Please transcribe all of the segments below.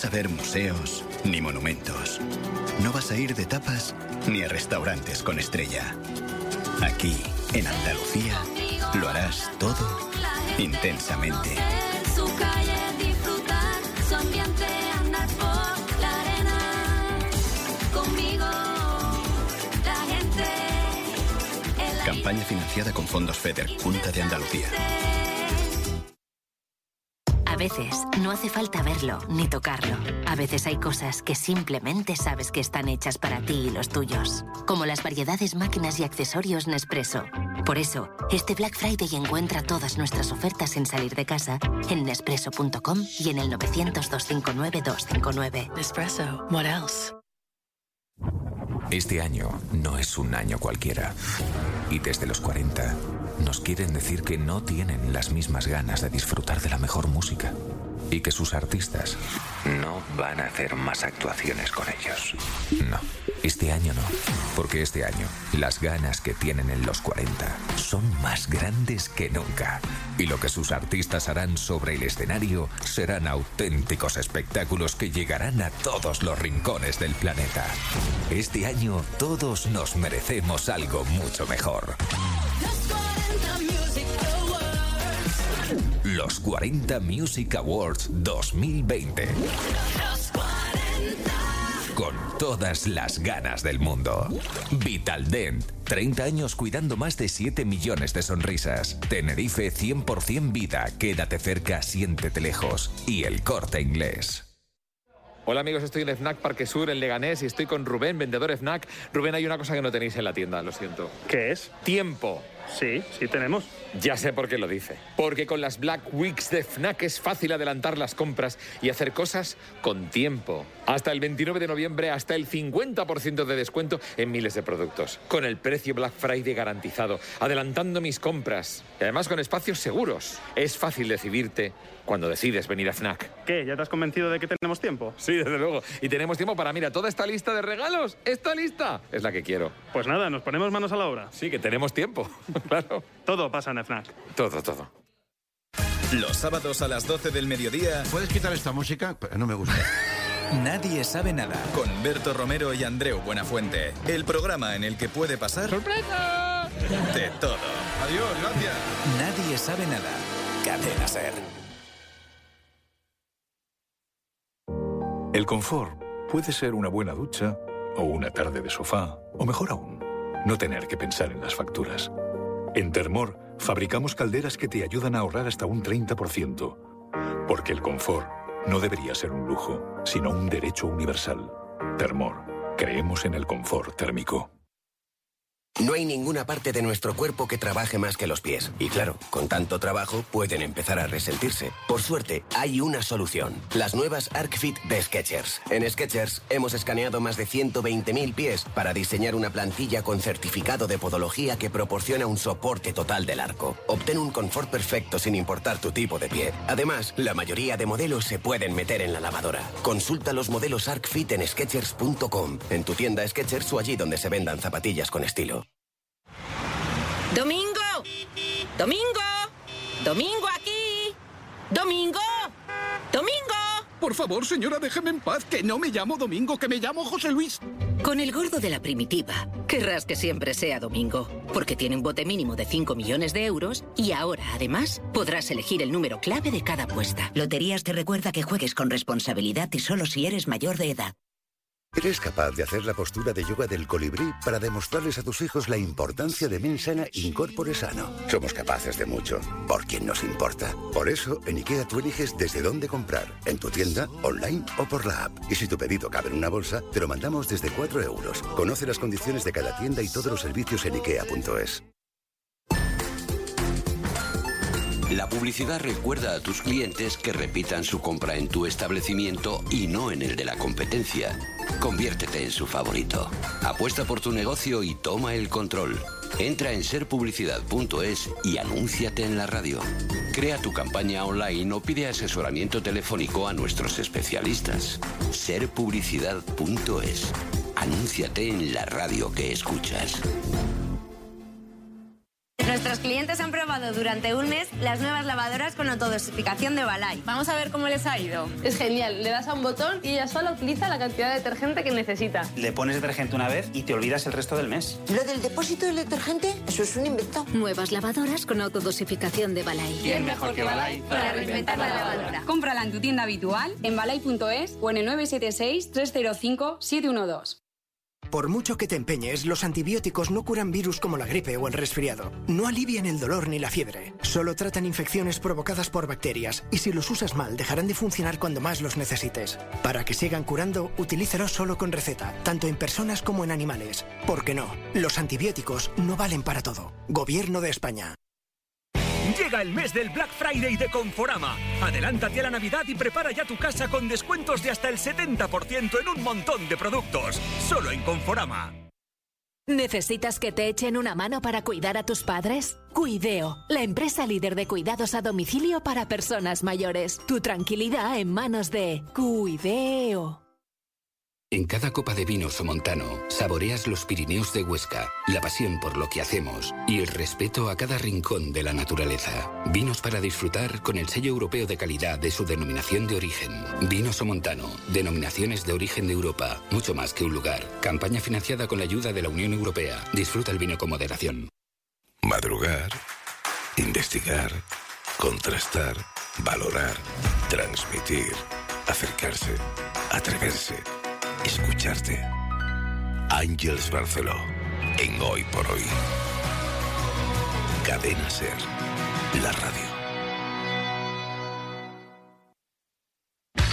Vas a ver museos ni monumentos. No vas a ir de tapas ni a restaurantes con estrella. Aquí, en Andalucía, lo harás todo intensamente. Campaña financiada con fondos FEDER, Junta de Andalucía. A veces no hace falta verlo ni tocarlo. A veces hay cosas que simplemente sabes que están hechas para ti y los tuyos. Como las variedades máquinas y accesorios Nespresso. Por eso, este Black Friday encuentra todas nuestras ofertas en salir de casa en Nespresso.com y en el 900-259-259. Nespresso. What else? Este año no es un año cualquiera. Y desde los 40 nos quieren decir que no tienen las mismas ganas de disfrutar de la mejor música. Y que sus artistas no van a hacer más actuaciones con ellos. No, este año no. Porque este año las ganas que tienen en los 40 son más grandes que nunca. Y lo que sus artistas harán sobre el escenario serán auténticos espectáculos que llegarán a todos los rincones del planeta. Este año todos nos merecemos algo mucho mejor. Los 40 Music Awards 2020. Con todas las ganas del mundo. Vitaldent. 30 años cuidando más de 7 millones de sonrisas. Tenerife 100% vida. Quédate cerca, siéntete lejos. Y el corte inglés. Hola amigos, estoy en FNAC Parque Sur, en Leganés, y estoy con Rubén, vendedor FNAC. Rubén, hay una cosa que no tenéis en la tienda, lo siento. ¿Qué es? Tiempo. Sí, sí tenemos. Ya sé por qué lo dice. Porque con las Black Weeks de FNAC es fácil adelantar las compras y hacer cosas con tiempo. Hasta el 29 de noviembre, hasta el 50% de descuento en miles de productos. Con el precio Black Friday garantizado, adelantando mis compras. Y además con espacios seguros. Es fácil decidirte cuando decides venir a FNAC. ¿Qué? ¿Ya te has convencido de que tenemos tiempo? Sí, desde luego. Y tenemos tiempo para, mira, toda esta lista de regalos. Esta lista es la que quiero. Pues nada, nos ponemos manos a la obra. Sí, que tenemos tiempo. claro. Todo pasa en FNAC. Todo, todo. Los sábados a las 12 del mediodía. ¿Puedes quitar esta música? No me gusta. Nadie sabe nada. Con Berto Romero y Andreu Buenafuente. El programa en el que puede pasar. ¡Sorpresa! De todo. Adiós, gracias. Nadie sabe nada. Cadena Ser. El confort puede ser una buena ducha o una tarde de sofá, o mejor aún, no tener que pensar en las facturas. En Termor fabricamos calderas que te ayudan a ahorrar hasta un 30%, porque el confort no debería ser un lujo, sino un derecho universal. Termor, creemos en el confort térmico. No hay ninguna parte de nuestro cuerpo que trabaje más que los pies. Y claro, con tanto trabajo pueden empezar a resentirse. Por suerte, hay una solución. Las nuevas ArcFit de Skechers. En Skechers hemos escaneado más de 120.000 pies para diseñar una plantilla con certificado de podología que proporciona un soporte total del arco. Obtén un confort perfecto sin importar tu tipo de pie. Además, la mayoría de modelos se pueden meter en la lavadora. Consulta los modelos ArcFit en Skechers.com, en tu tienda Skechers o allí donde se vendan zapatillas con estilo. ¡Domingo! ¡Domingo! ¡Domingo aquí! ¡Domingo! ¡Domingo! Por favor, señora, déjeme en paz, que no me llamo Domingo, que me llamo José Luis. Con el gordo de la primitiva, querrás que siempre sea domingo, porque tiene un bote mínimo de 5 millones de euros y ahora, además, podrás elegir el número clave de cada apuesta. Loterías te recuerda que juegues con responsabilidad y solo si eres mayor de edad. ¿Eres capaz de hacer la postura de yoga del colibrí para demostrarles a tus hijos la importancia de Mensana Incorpore Sano? Somos capaces de mucho, por quien nos importa. Por eso, en IKEA tú eliges desde dónde comprar, en tu tienda, online o por la app. Y si tu pedido cabe en una bolsa, te lo mandamos desde 4 euros. Conoce las condiciones de cada tienda y todos los servicios en IKEA.es. La publicidad recuerda a tus clientes que repitan su compra en tu establecimiento y no en el de la competencia. Conviértete en su favorito. Apuesta por tu negocio y toma el control. Entra en serpublicidad.es y anúnciate en la radio. Crea tu campaña online o pide asesoramiento telefónico a nuestros especialistas. Serpublicidad.es. Anúnciate en la radio que escuchas. Nuestros clientes han probado durante un mes las nuevas lavadoras con autodosificación de Balay. Vamos a ver cómo les ha ido. Es genial, le das a un botón y ella sola utiliza la cantidad de detergente que necesita. Le pones detergente una vez y te olvidas el resto del mes. ¿Lo del depósito del detergente? Eso es un invento. Nuevas lavadoras con autodosificación de Balay. ¿Quién mejor que Balay para reinventar la lavadora? Cómprala en tu tienda habitual, en balay.es o en el 976-305-712. Por mucho que te empeñes, los antibióticos no curan virus como la gripe o el resfriado. No alivian el dolor ni la fiebre. Solo tratan infecciones provocadas por bacterias y si los usas mal dejarán de funcionar cuando más los necesites. Para que sigan curando, utilízalos solo con receta, tanto en personas como en animales. Porque no, los antibióticos no valen para todo. Gobierno de España. Llega el mes del Black Friday de Conforama. Adelántate a la Navidad y prepara ya tu casa con descuentos de hasta el 70% en un montón de productos. Solo en Conforama. ¿Necesitas que te echen una mano para cuidar a tus padres? Cuideo, la empresa líder de cuidados a domicilio para personas mayores. Tu tranquilidad en manos de Cuideo. En cada copa de vino somontano saboreas los Pirineos de Huesca, la pasión por lo que hacemos y el respeto a cada rincón de la naturaleza. Vinos para disfrutar con el sello europeo de calidad de su denominación de origen. Vino somontano, denominaciones de origen de Europa, mucho más que un lugar. Campaña financiada con la ayuda de la Unión Europea. Disfruta el vino con moderación. Madrugar, investigar, contrastar, valorar, transmitir, acercarse, atreverse, escucharte. Ángels Barceló, en Hoy por Hoy. Cadena Ser, la radio.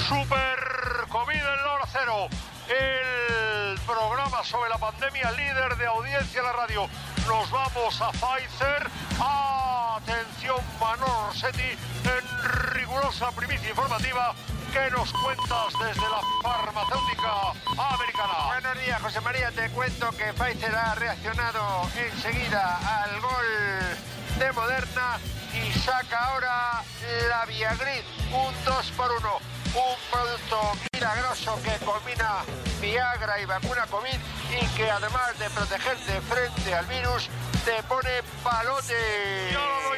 Super Comida en la hora cero. El programa sobre la pandemia líder de audiencia en la radio. Nos vamos a Pfizer. Atención, Manolo Rossetti, en rigurosa primicia informativa. ¿Qué nos cuentas desde la farmacéutica americana? Buenos días, José María. Te cuento que Pfizer ha reaccionado enseguida al gol de Moderna y saca ahora la Viagrid, un 2 por 1 un producto milagroso que combina Viagra y vacuna COVID y que además de protegerte frente al virus, te pone palote.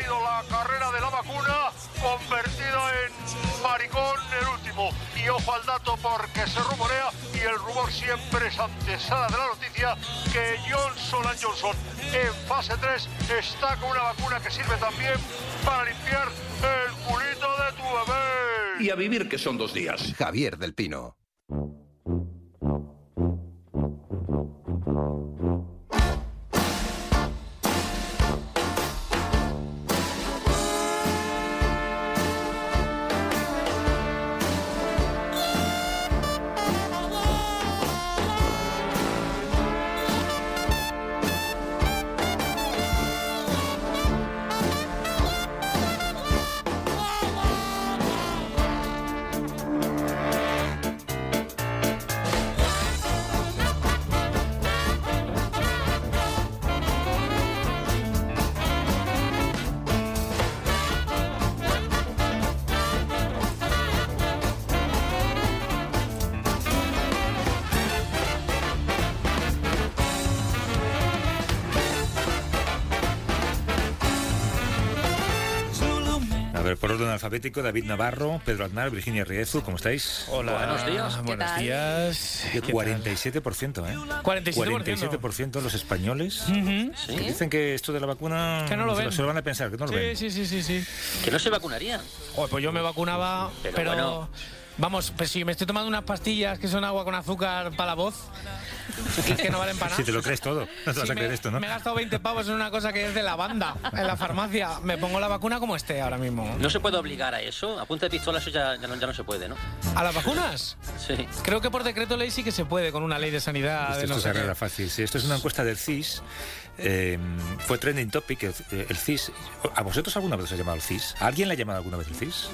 La carrera de la vacuna convertida en maricón el último. Y ojo al dato porque se rumorea y el rumor siempre es antesala de la noticia que Johnson Johnson en fase 3 está con una vacuna que sirve también para limpiar el culito de tu bebé. Y a vivir que son dos días. Javier del Pino. Alfabético, David Navarro, Pedro Aznar, Virginia Riezu, ¿cómo estáis? Hola. Buenos días. ¿Qué Buenos tal? días. ¿Qué tal? 47%, ¿eh? 47%. 47% los españoles. Que dicen que esto de la vacuna Que no lo se, ven. se lo van a pensar, que no lo ven. Sí, sí, sí, sí, sí. Que no se vacunarían. Joder, pues yo me vacunaba, pero, Pero bueno. Vamos, pues si me estoy tomando unas pastillas que son agua con azúcar para la voz, Y es que no valen para nada. Si te lo crees todo, no te vas a creer me, esto, ¿no? me he gastado 20 pavos en una cosa que es de la banda, en la farmacia. Me pongo la vacuna como esté ahora mismo. No se puede obligar a eso. A punta de pistola eso ya, ya, no, ya no se puede, ¿no? ¿A las vacunas? Sí. Creo que por decreto ley sí que se puede, con una ley de sanidad. Esto, de no esto se arregla fácil. Sí, esto es una encuesta del CIS. Eh, fue trending topic el, el CIS. ¿A vosotros alguna vez os ha llamado el CIS? ¿A alguien le ha llamado alguna vez el CIS?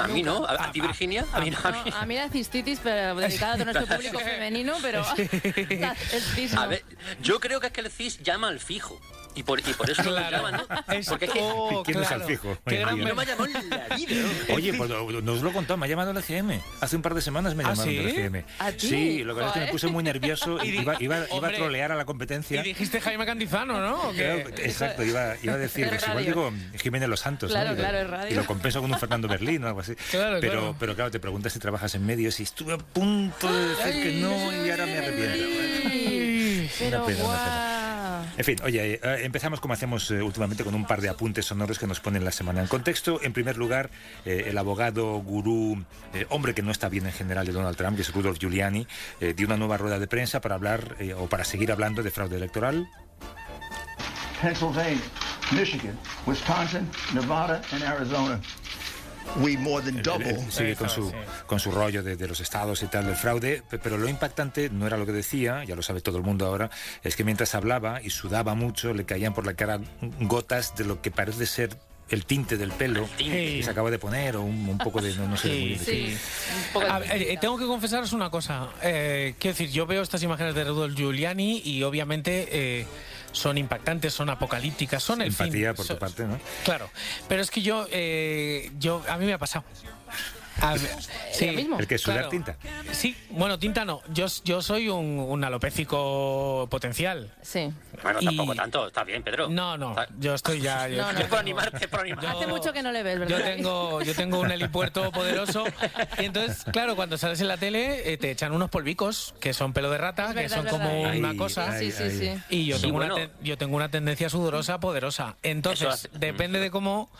A mí no. ¿A, a ti, Virginia? A mí no. A mí. No, a mí la cistitis, pero dedicada a nuestro público femenino, pero el cis no. A ver, yo creo que es que el CIS llama al fijo. Y por, y por eso no lo Claro. llaman, ¿no? Es- Porque es que... oh, ¿Quién es claro. al fijo? Qué gran? No me ha llamado en la vida. ¿no? Oye, pues no no os lo he contado, me ha llamado el EGM. Hace un par de semanas me ¿Ah, llamaron sí? del EGM. ¿A ti? Sí, lo que pasa es que me puse muy nervioso y Y iba, iba, iba a trolear a la Y competencia. dijiste Jaime Cantizano, ¿no? ¿O qué? Claro, exacto, iba, iba a decir, Es pues igual digo Jiménez Los Santos, ¿no? Claro, Y lo- claro, es radio. Y lo compenso con un Fernando Berlín o algo así. Claro, pero, claro. pero claro, te preguntas si trabajas en medios y estuve a punto de decir que no y ahora me arrepiento. Ay, Pero Una pena, una guau. En fin, oye, eh, empezamos como hacemos eh, últimamente con un par de apuntes sonoros que nos ponen la semana en contexto. En primer lugar, eh, el abogado, gurú, hombre que no está bien en general de Donald Trump, que es Rudolf Giuliani, dio una nueva rueda de prensa para hablar o para seguir hablando de fraude electoral. Pennsylvania, Michigan, Wisconsin, Nevada, and Arizona. We more than double. él sigue con su, con su rollo de, de los estados y tal del fraude, pe- pero lo impactante no era lo que decía, ya lo sabe todo el mundo ahora, es que mientras hablaba y sudaba mucho, le caían por la cara gotas de lo que parece ser el tinte del pelo tinte. que se acaba de poner o un, un poco de no, no sé muy Sí, decir. A ver, eh, tengo que confesaros una cosa. Eh, quiero decir, yo veo estas imágenes de Rudolf Giuliani y obviamente eh, son impactantes, son apocalípticas, son el fin. Empatía por tu parte, ¿no? Claro, pero es que yo, eh, yo a mí me ha pasado. A ver, sí, ¿Lo mismo? El que es sudar claro. tinta. Sí, bueno, tinta no. Yo, yo soy un, un alopécico potencial. Sí. Bueno, Y- tampoco tanto. Está bien, Pedro. No, no, yo estoy ya. Yo, No, no. yo por animarte, por animarte. Hace mucho que no le ves, ¿verdad? yo tengo, yo tengo un helipuerto poderoso y entonces, claro, cuando sales en la tele eh, te echan unos polvicos que son pelo de rata, que son como una cosa. ay, Sí, sí, sí. Y yo, Sí, tengo bueno. una yo tengo una tendencia sudorosa poderosa. Entonces, depende de cómo...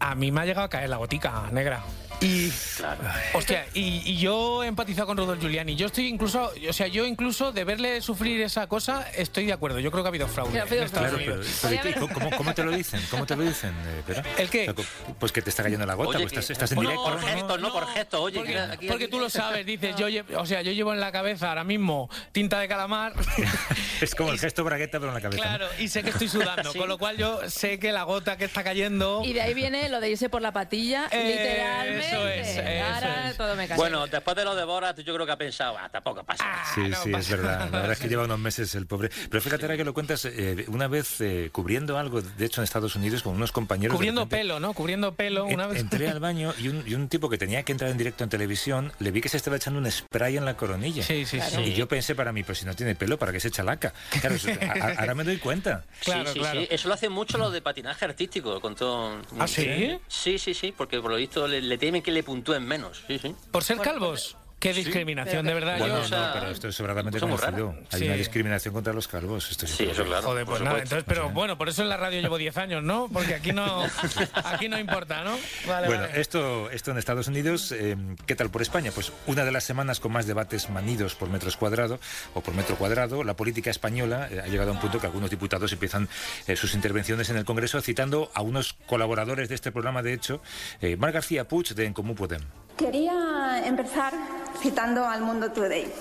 A mí me ha llegado a caer la gotica negra. Y, Claro. hostia, y, y yo he empatizado con Rodolfo Giuliani. Yo estoy incluso, o sea, yo incluso de verle sufrir esa cosa, estoy de acuerdo. Yo creo que ha habido fraude. Ha habido Estados Claro, pero, pero ¿y ¿Cómo, cómo te lo dicen? ¿Cómo te lo dicen, eh? ¿El qué? Pues que te está cayendo la gota, Oye, pues estás, estás en no, directo. por gestos, no por gestos. Oye, Porque, que aquí- porque tú lo sabes, dices, yo, lle- o sea, yo llevo en la cabeza ahora mismo tinta de calamar. Es como el gesto bragueta, pero en la cabeza. ¿no? claro, y sé que estoy sudando, con lo cual yo sé que la gota que está cayendo. Y de ahí viene lo de irse por la patilla, Eh, literalmente. eso es, eso Ahora es. todo me cae. Bueno, después de lo de Borat, yo creo que ha pensado, ah, tampoco pasa nada. Sí, no sí, es verdad. La verdad es que lleva unos meses el pobre. Pero fíjate ahora que lo cuentas, eh, una vez eh, cubriendo algo, de hecho en Estados Unidos, con unos compañeros. Cubriendo repente, pelo, ¿no? Cubriendo pelo una en- vez. Entré al baño y un, y un tipo que tenía que entrar en directo en televisión, le vi que se estaba echando un spray en la coronilla. Sí, sí, sí. Y yo pensé para mí, pues si no tiene pelo, ¿para qué se echa laca? Claro, eso- a- ahora me doy cuenta. Claro, sí, sí, claro. sí. Eso lo hace mucho lo de patinaje artístico. Con todo... ¿Ah, sí? Sí, sí, sí, porque por lo visto le, le temen que le puntúen menos. Sí, sí. Por ser calvos. Qué discriminación, de verdad. Bueno, yo, o sea, no, pero esto es sobradamente conocido. Hay Sí. una discriminación contra los calvos. Esto Sí, eso claro. Joder, pues nada, entonces, pero bueno, por eso en la radio llevo 10 años, ¿no? Porque aquí no, aquí no importa, ¿no? Vale, bueno, vale. esto, esto en Estados Unidos, eh, ¿qué tal por España? Pues una de las semanas con más debates manidos por metros cuadrado o por metro cuadrado. La política española eh, ha llegado a un punto que algunos diputados empiezan eh, sus intervenciones en el Congreso citando a unos colaboradores de este programa, de hecho, eh, Mar García Puig de En Comú Podem. Quería empezar citando al Mundo Today.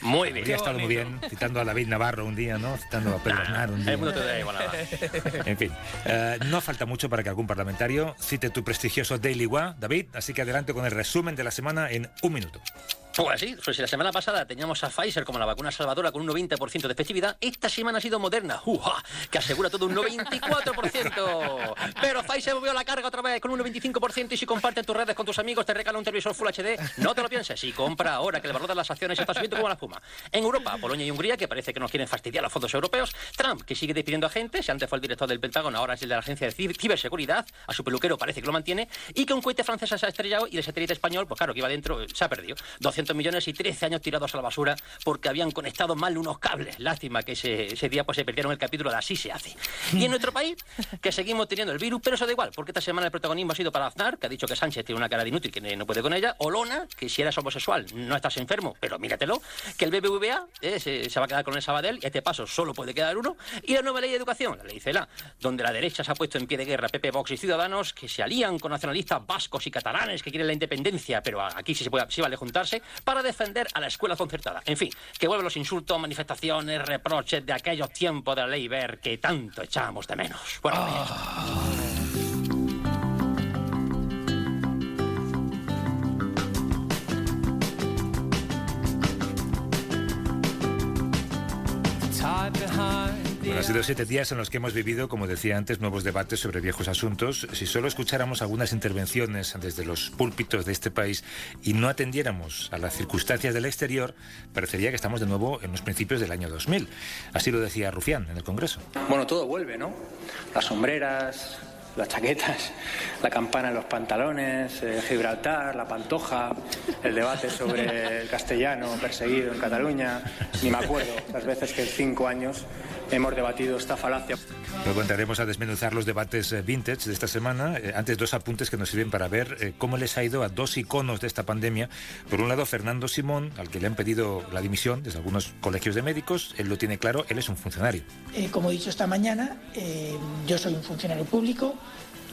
Muy bien. Habría estado muy bien citando a David Navarro un día, ¿no? Citando a Pedro Aznar un día. El mundo te da igual nada. En fin, eh, no falta mucho para que algún parlamentario cite tu prestigioso Daily Wa, David, así que adelante con el resumen de la semana en un minuto. Pues sí, pues si la semana pasada teníamos a Pfizer como la vacuna salvadora con un 90% de efectividad, esta semana ha sido Moderna, ¡uja! que asegura todo un 94%. Pero Pfizer volvió a la carga otra vez con un 95% y si comparten tus redes con tus amigos te regala un televisor Full HD, no te lo pienses y compra ahora que el valor de las acciones está subiendo como la espuma. En Europa, Polonia y Hungría, que parece que nos quieren fastidiar los fondos europeos, Trump, que sigue despidiendo a gente, si antes fue el director del Pentágono, ahora es el de la Agencia de Cib- Ciberseguridad, a su peluquero parece que lo mantiene, y que un cohete francés se ha estrellado y el satélite español, pues claro, que iba dentro, se ha perdido. 200 200 millones y 13 años tirados a la basura porque habían conectado mal unos cables. Lástima que ese, ese día pues, se perdieron el capítulo de Así se hace. Y en nuestro país, que seguimos teniendo el virus, pero eso da igual, porque esta semana el protagonismo ha sido para Aznar, que ha dicho que Sánchez tiene una cara de inútil que no puede con ella, o Lona, que si eres homosexual no estás enfermo, pero míratelo, que el BBVA eh, se, se, va a quedar con el Sabadell y a este paso solo puede quedar uno, y la nueva ley de educación, la ley CELA, donde la derecha se ha puesto en pie de guerra PP, Vox y Ciudadanos, que se alían con nacionalistas vascos y catalanes que quieren la independencia, pero aquí sí, se puede, sí vale juntarse, para defender a la escuela concertada. En fin, que vuelven los insultos, manifestaciones, reproches de aquellos tiempos de la ley ver que tanto echábamos de menos. Bueno, Bueno, han sido siete días en los que hemos vivido, como decía antes, nuevos debates sobre viejos asuntos. Si solo escucháramos algunas intervenciones desde los púlpitos de este país y no atendiéramos a las circunstancias del exterior, parecería que estamos de nuevo en los principios del año 2000. Así lo decía Rufián en el Congreso. Bueno, todo vuelve, ¿no? Las sombreras, las chaquetas, la campana en los pantalones, eh, Gibraltar, la pantoja, el debate sobre el castellano perseguido en Cataluña. Ni me acuerdo las veces que en cinco años hemos debatido esta falacia. Luego entraremos a desmenuzar los debates eh, vintage de esta semana. Eh, antes, dos apuntes que nos sirven para ver eh, cómo les ha ido a dos iconos de esta pandemia. Por un lado, Fernando Simón, al que le han pedido la dimisión desde algunos colegios de médicos. Él lo tiene claro, él es un funcionario. como he dicho esta mañana, yo soy un funcionario público.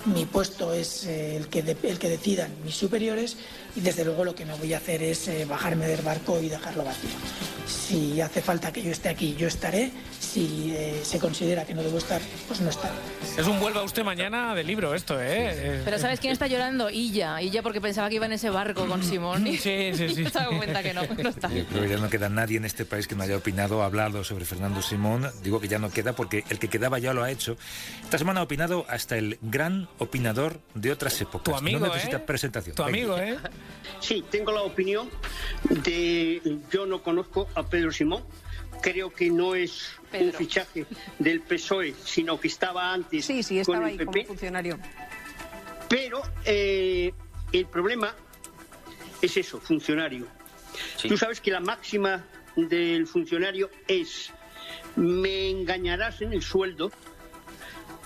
Mi puesto es el, que el que decidan mis superiores y desde luego lo que no voy a hacer es bajarme del barco y dejarlo vacío. Si hace falta que yo esté aquí, yo estaré si eh, se considera que no debo estar, pues no estaré. Es un vuelva usted mañana de libro esto, ¿eh? Pero ¿sabes quién está llorando? Illa. Illa porque pensaba que iba en ese barco con Simón. Sí, sí, sí. se ha dado cuenta que no, no está. Yo creo que ya no queda nadie en este país que no haya opinado, hablado sobre Fernando Simón. Digo que ya no queda porque el que quedaba ya lo ha hecho. Esta semana ha opinado hasta el gran opinador de otras épocas. Tu amigo, no necesita ¿eh? presentación. Tu amigo, ¿eh? Sí, tengo la opinión de... Yo no conozco a Pedro Simón creo que no es Pedro. un fichaje del PSOE, sino que estaba antes Sí, sí, estaba con el ahí PP. como funcionario. Pero eh, el problema es eso, funcionario. Tú sabes que la máxima del funcionario es me engañarás en el sueldo,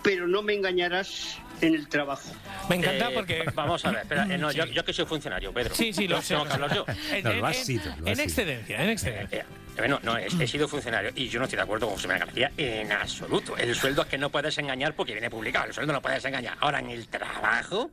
pero no me engañarás en el trabajo. Me encanta Eh, porque... Vamos a ver, espera, eh, no, yo, yo que soy funcionario, Pedro. Sí, sí, lo No, sé. Tengo lo que hablar sé. yo. En, en- has sido, lo has en sido. excedencia, en excedencia. Eh, Bueno, no, he, he sido funcionario y yo no estoy de acuerdo con José Manuel García en absoluto. El sueldo es que no puedes engañar porque viene publicado. El sueldo no puedes engañar. Ahora, en el trabajo,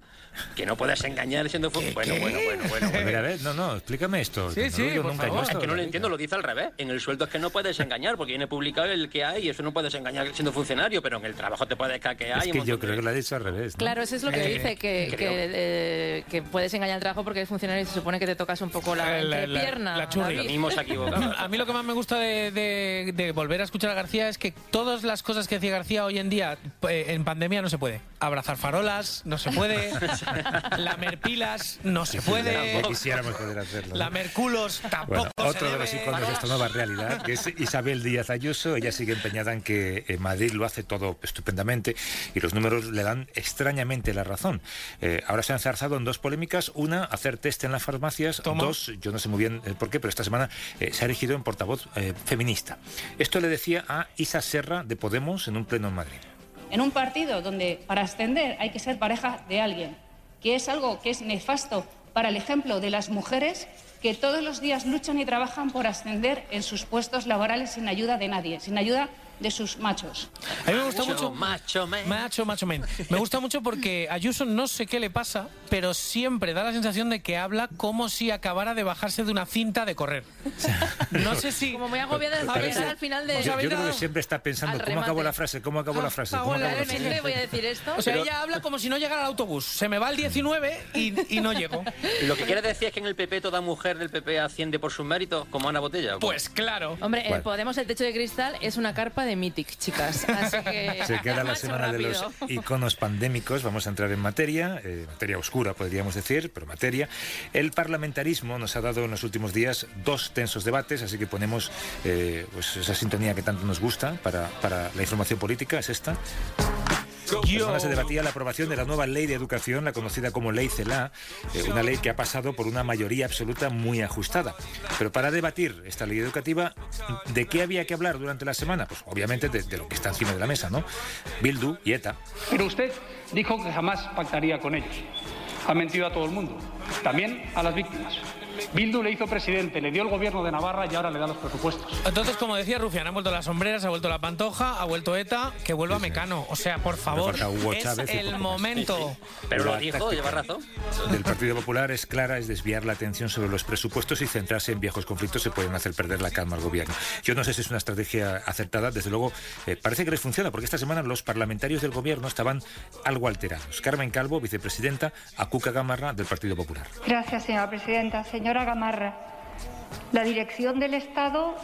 que no puedes engañar siendo funcionario. Bueno, bueno, bueno, bueno. A ver, no, no, explícame esto. Sí, no sí, por nunca yo favor. Es esto, que no lo entiendo, lo dice al revés. En el sueldo es que no puedes engañar porque viene publicado el que hay y eso no puedes engañar siendo funcionario, pero en el trabajo te puedes caquear. Es y que yo montón creo de- que lo ha dicho al revés. ¿no? Claro, eso es lo que Eh, dice, que, creo. que, eh, que puedes engañar al trabajo porque eres funcionario y se supone que te tocas un poco la, la- la- entrepierna, la churri. David. Lo mismo se ha equivocado. A mí lo que más me gusta de, de- de volver a escuchar a García es que todas las cosas que decía García hoy en día eh, en pandemia no se puede. Abrazar farolas no se puede. lamer pilas no se puede. quisiéramos poder hacerlo. ¿no? Lamer culos tampoco Bueno, se otro de los iconos de esta nueva realidad, que es Isabel Díaz Ayuso. Ella sigue empeñada en que eh, Madrid lo hace todo estupendamente y los números le dan extrañamente la razón. Eh, ahora se han zarzado en dos polémicas. Una, hacer test en las farmacias. Toma. Dos, yo no sé muy bien eh, por qué, pero esta semana eh, se ha elegido en portavoz eh, feminista. Esto le decía a Isa Serra de Podemos en un pleno en Madrid. En un partido donde para ascender hay que ser pareja de alguien, que es algo que es nefasto para el ejemplo de las mujeres que todos los días luchan y trabajan por ascender en sus puestos laborales sin ayuda de nadie, sin ayuda de sus machos. A mí me gusta mucho. Macho, man. Macho, macho men. Me gusta mucho porque Ayuso no sé qué le pasa, pero siempre da la sensación de que habla como si acabara de bajarse de una cinta de correr. No sé si. Como muy agobiada de llegar al final de... ¿os Yo, yo creo que siempre está pensando cómo remate. la frase, cómo acabo la frase, Ah, cómo cago en la acabo la frase. Voy a decir esto. O sea, ella habla como si no llegara al autobús. Se me va el 19 y, y no llego. Lo que quiere decir es que en el PP toda mujer del PP asciende por sus méritos, como Ana Botella. Pues claro. Hombre, Bueno. el Podemos El Techo de Cristal es una carpa de Mythic, chicas. Así que... Se queda la semana de los iconos pandémicos. Vamos a entrar en materia, eh, materia oscura podríamos decir, pero materia. El parlamentarismo nos ha dado en los últimos días dos tensos debates, así que ponemos eh, pues esa sintonía que tanto nos gusta para, para la información política, es esta. Esta semana se debatía la aprobación de la nueva ley de educación, la conocida como Ley CELA, eh, una ley que ha pasado por una mayoría absoluta muy ajustada. Pero para debatir esta ley educativa, ¿de qué había que hablar durante la semana? Pues obviamente de, de lo que está encima de la mesa, ¿no? Bildu y ETA. Pero usted dijo que jamás pactaría con ellos. Ha mentido a todo el mundo, también a las víctimas. Bildu le hizo presidente, le dio el gobierno de Navarra y ahora le da los presupuestos. Entonces, como decía Rufián, han vuelto las sombreras, ha vuelto la pantoja, ha vuelto ETA, que vuelva Mecano. O sea, por favor, es el momento. Pero lo dijo, lleva razón. Del Partido Popular es clara, es desviar la atención sobre los presupuestos y centrarse en viejos conflictos se pueden hacer perder la calma al gobierno. Yo no sé si es una estrategia acertada, desde luego eh, parece que les funciona, porque esta semana los parlamentarios del gobierno estaban algo alterados. Carmen Calvo, vicepresidenta, a Cuca Gamarra del Partido Popular. Gracias, señora presidenta. Señora Gamarra, la dirección del Estado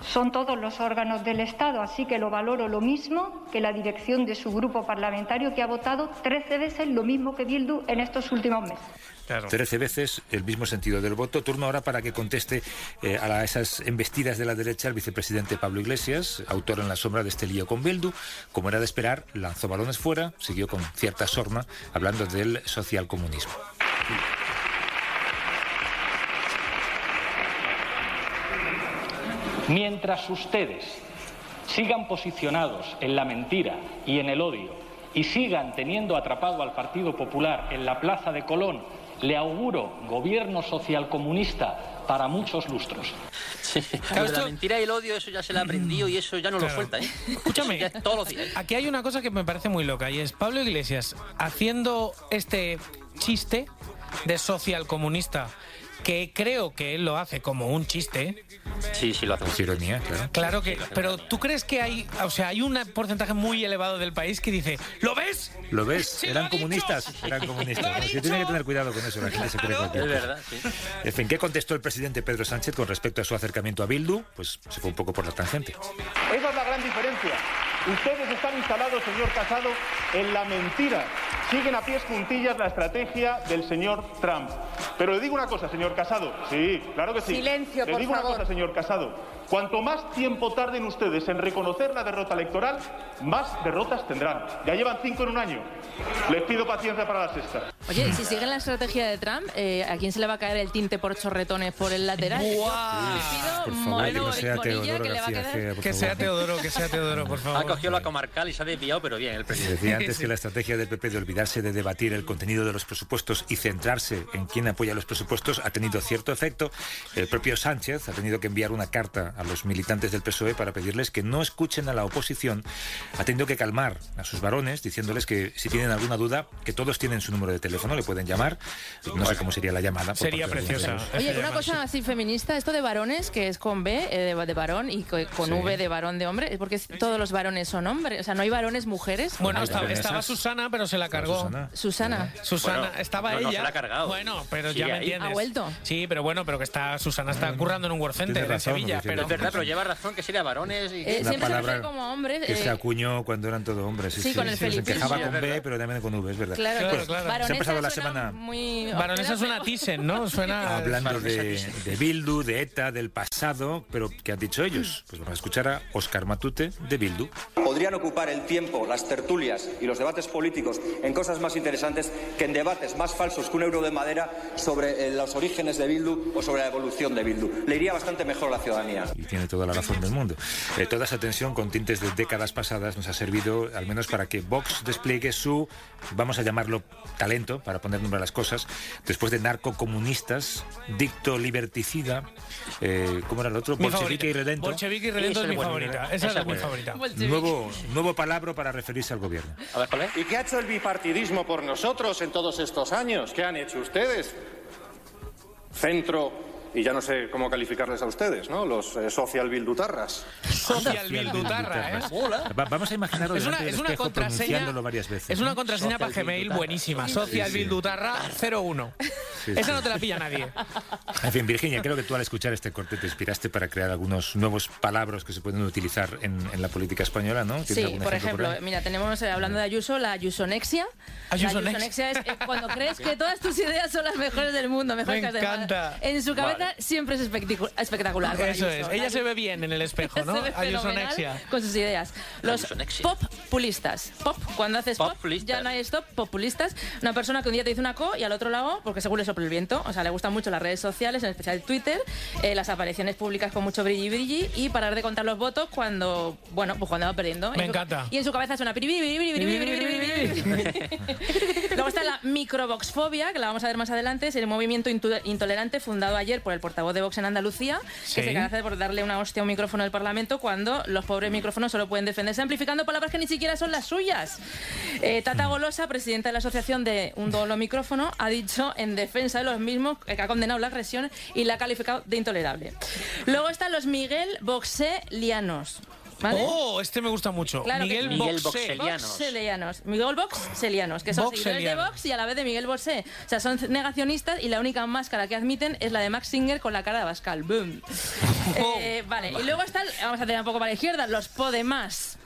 son todos los órganos del Estado, así que lo valoro lo mismo que la dirección de su grupo parlamentario que ha votado 13 veces lo mismo que Bildu en estos últimos meses. Trece veces el mismo sentido del voto. Turno ahora para que conteste eh, a la- esas embestidas de la derecha el vicepresidente Pablo Iglesias, autor en la sombra de este lío con Bildu. Como era de esperar, lanzó balones fuera, siguió con cierta sorna hablando del socialcomunismo. Mientras ustedes sigan posicionados en la mentira y en el odio y sigan teniendo atrapado al Partido Popular en la Plaza de Colón, le auguro gobierno socialcomunista para muchos lustros. Lo de la mentira y el odio, eso ya se le ha aprendido y eso ya no lo Claro. suelta, ¿eh? Escúchame, todos los días. aquí hay una cosa que me parece muy loca y es Pablo Iglesias haciendo este chiste de social comunista que creo que él lo hace como un chiste. Sí, sí lo hace. Es ironía, claro. Claro que, pero ¿tú crees que hay, o sea, hay un porcentaje muy elevado del país que dice, ¿lo ves? ¿Lo ves? Sí, Eran comunistas. Eran comunistas. Así que tiene que tener cuidado con eso. La gente se cree cualquier Es verdad, sí. En fin, ¿qué contestó el presidente Pedro Sánchez con respecto a su acercamiento a Bildu? Pues se fue un poco por la tangente. Esa es la gran diferencia. Ustedes están instalados, señor Casado, en la mentira. Siguen a pies juntillas la estrategia del señor Trump. Pero le digo una cosa, señor Casado. Sí, claro que sí. Silencio, Le por digo favor. una cosa, señor Casado. Cuanto más tiempo tarden ustedes en reconocer la derrota electoral, más derrotas tendrán. Ya llevan cinco en un año. Les pido paciencia para la sexta. Oye, si siguen la estrategia de Trump, eh, ¿a quién se le va a caer el tinte por chorretones por el lateral? ¡Guau! Le pido Por favor, modelo que no sea Teodoro que le va a sea Teodoro, que sea Teodoro, por Ha favor. cogido la comarcal y se ha desviado, pero bien, el presidente. Decía antes que la estrategia del PP de olvidarse de debatir el contenido de los presupuestos y centrarse en quién apoya los presupuestos ha tenido cierto efecto. El propio Sánchez ha tenido que enviar una carta a los militantes del PSOE para pedirles que no escuchen a la oposición. Ha tenido que calmar a sus varones diciéndoles que si tienen alguna duda, que todos tienen su número de teléfono, le pueden llamar. No sé cómo sería la llamada. Sería preciosa. Oye, una cosa así feminista, esto de varones, que es con B eh, de, de varón y co- con Sí. V de varón de hombre, porque todos los varones son hombres, o sea, no hay varones mujeres. Bueno, estaba, estaba Susana, pero se la cargó. Susana. Susana. Susana, Bueno, estaba no, no, ella. se la ha cargado. Bueno, pero Sigue ya me ahí. entiendes. Ha vuelto. Sí, pero bueno, pero que está Susana está currando en un World Center Tienes en razón, Sevilla, pero verdad, pero lleva razón que sería varones y... Eh, Una siempre se palabra refiere como hombres. Que eh, se acuñó cuando eran todo hombres. Sí, con el Se Felipín. quejaba Sí, con B, verdad. pero también con V, es verdad. Claro, Claro, pues, claro. Se ha varonesa pasado la semana Muy Baronesa suena Thyssen, ¿no? Suena hablando de, de Bildu, de ETA, del pasado, pero ¿qué han dicho ellos? Pues vamos a escuchar a Oscar Matute de Bildu. Podrían ocupar el tiempo, las tertulias y los debates políticos en cosas más interesantes que en debates más falsos que un euro de madera sobre eh, los orígenes de Bildu o sobre la evolución de Bildu. Le iría bastante mejor a la ciudadanía. Y tiene toda la razón del mundo. Eh, toda esa tensión con tintes de décadas pasadas nos ha servido al menos para que Vox despliegue su, vamos a llamarlo talento, para poner nombre a las cosas, después de narcocomunistas, dicto liberticida, eh, ¿cómo era el otro? mi Bolchevique y favorita. redento. Bolchevique y Redento Esa es mi es buena, favorita. ¿verdad? Esa es Esa es mi favorita. Nuevo, nuevo palabra para referirse al gobierno. A ver, ¿cuál es? ¿Y qué ha hecho el bipartidismo por nosotros en todos estos años? ¿Qué han hecho ustedes? Centro, y ya no sé cómo calificarles a ustedes, ¿no? Los eh, social bildutarras. Social Bildutarra, ¿eh? Va- vamos a imaginarlo Es una, es una contraseña. varias veces. Es una ¿no? contraseña para Social Gmail Bildutarra. buenísima. Social. Bildutarra 01. Sí, Esa sí. no te la pilla nadie. En fin, Virginia, creo que tú al escuchar este corte te inspiraste para crear algunos nuevos palabras que se pueden utilizar en, en la política española, ¿no? ¿Tienes Sí, algún por ejemplo ahí? mira, tenemos, eh, hablando de Ayuso, la ayusonexia. Ayusonex- La ayusonexia es eh, cuando crees que todas tus ideas son las mejores del mundo, mejores Me que las demás. encanta. En su cabeza Siempre es espectacular. Eso Ayuso. es. Ella se ve bien en el espejo, ¿no? Ayusonexia. con sus ideas. Los populistas. Pop, cuando haces pop, ya no hay stop, populistas. Una persona que un día te dice una co y al otro lado, porque según le sopla el viento. O sea, le gustan mucho las redes sociales, en especial Twitter, eh, las apariciones públicas con mucho brilli brilli y parar de contar los votos cuando, bueno, pues cuando va perdiendo. Me En su- encanta. Y en su cabeza suena. Luego está la microvoxfobia, que la vamos a ver más adelante. Es el movimiento intolerante fundado ayer por el portavoz de Vox en Andalucía, Sí. que se caracteriza por darle una hostia a un micrófono del Parlamento cuando los pobres micrófonos solo pueden defenderse amplificando palabras que ni siquiera son las suyas. Eh, Tata Golosa, presidenta de la Asociación de Un Dolo Micrófono, ha dicho en defensa de los mismos que ha condenado la agresión y la ha calificado de intolerable. Luego están los Miguel Boxelianos. ¿Vale? Oh, este me gusta mucho. Claro que Miguel. Boxé. Boxelianos. Miguel Boxelianos, que son seguidores de. Vox y a la vez de Miguel Bosé. O sea, son negacionistas y la única máscara que admiten es la de Max Singer con la cara de Bascal. Boom. Eh, vale, y luego están, vamos a tener un poco para la izquierda, los Podemás.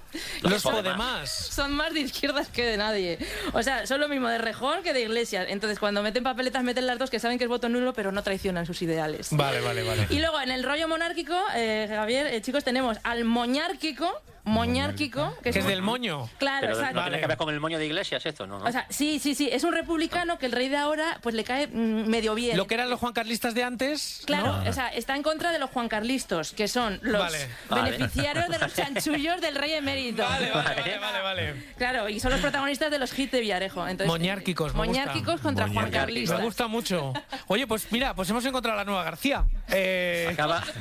Los Podemás. Son más de izquierdas que de nadie. O sea, son lo mismo de Rejón que de Iglesias. Entonces, cuando meten papeletas, meten las dos que saben que es voto nulo, pero no traicionan sus ideales. Vale, vale, vale. Y luego en el rollo monárquico, eh, Javier, eh, chicos, tenemos al moñárquico, moñárquico, Que es un- del moño. Claro, Pero exacto. no tiene que ver con el moño de iglesias esto, ¿no? no? O sea, sí, sí, sí, es un republicano que el rey de ahora pues le cae mm, medio bien. Lo que eran los Juan Carlistas de antes. Claro, ¿no? o sea, está en contra de los Juan Carlistos, que son los Vale. beneficiarios de los chanchullos del rey emérito. Vale, vale, vale, vale, vale. Claro, y son los protagonistas de los hits de Villarejo. Entonces, Moñárquicos, me Moñárquicos gusta. contra Juan Moñárquicos. Carlistas. Me gusta mucho. Oye, pues mira, pues hemos encontrado a la nueva García. Eh, Acaba.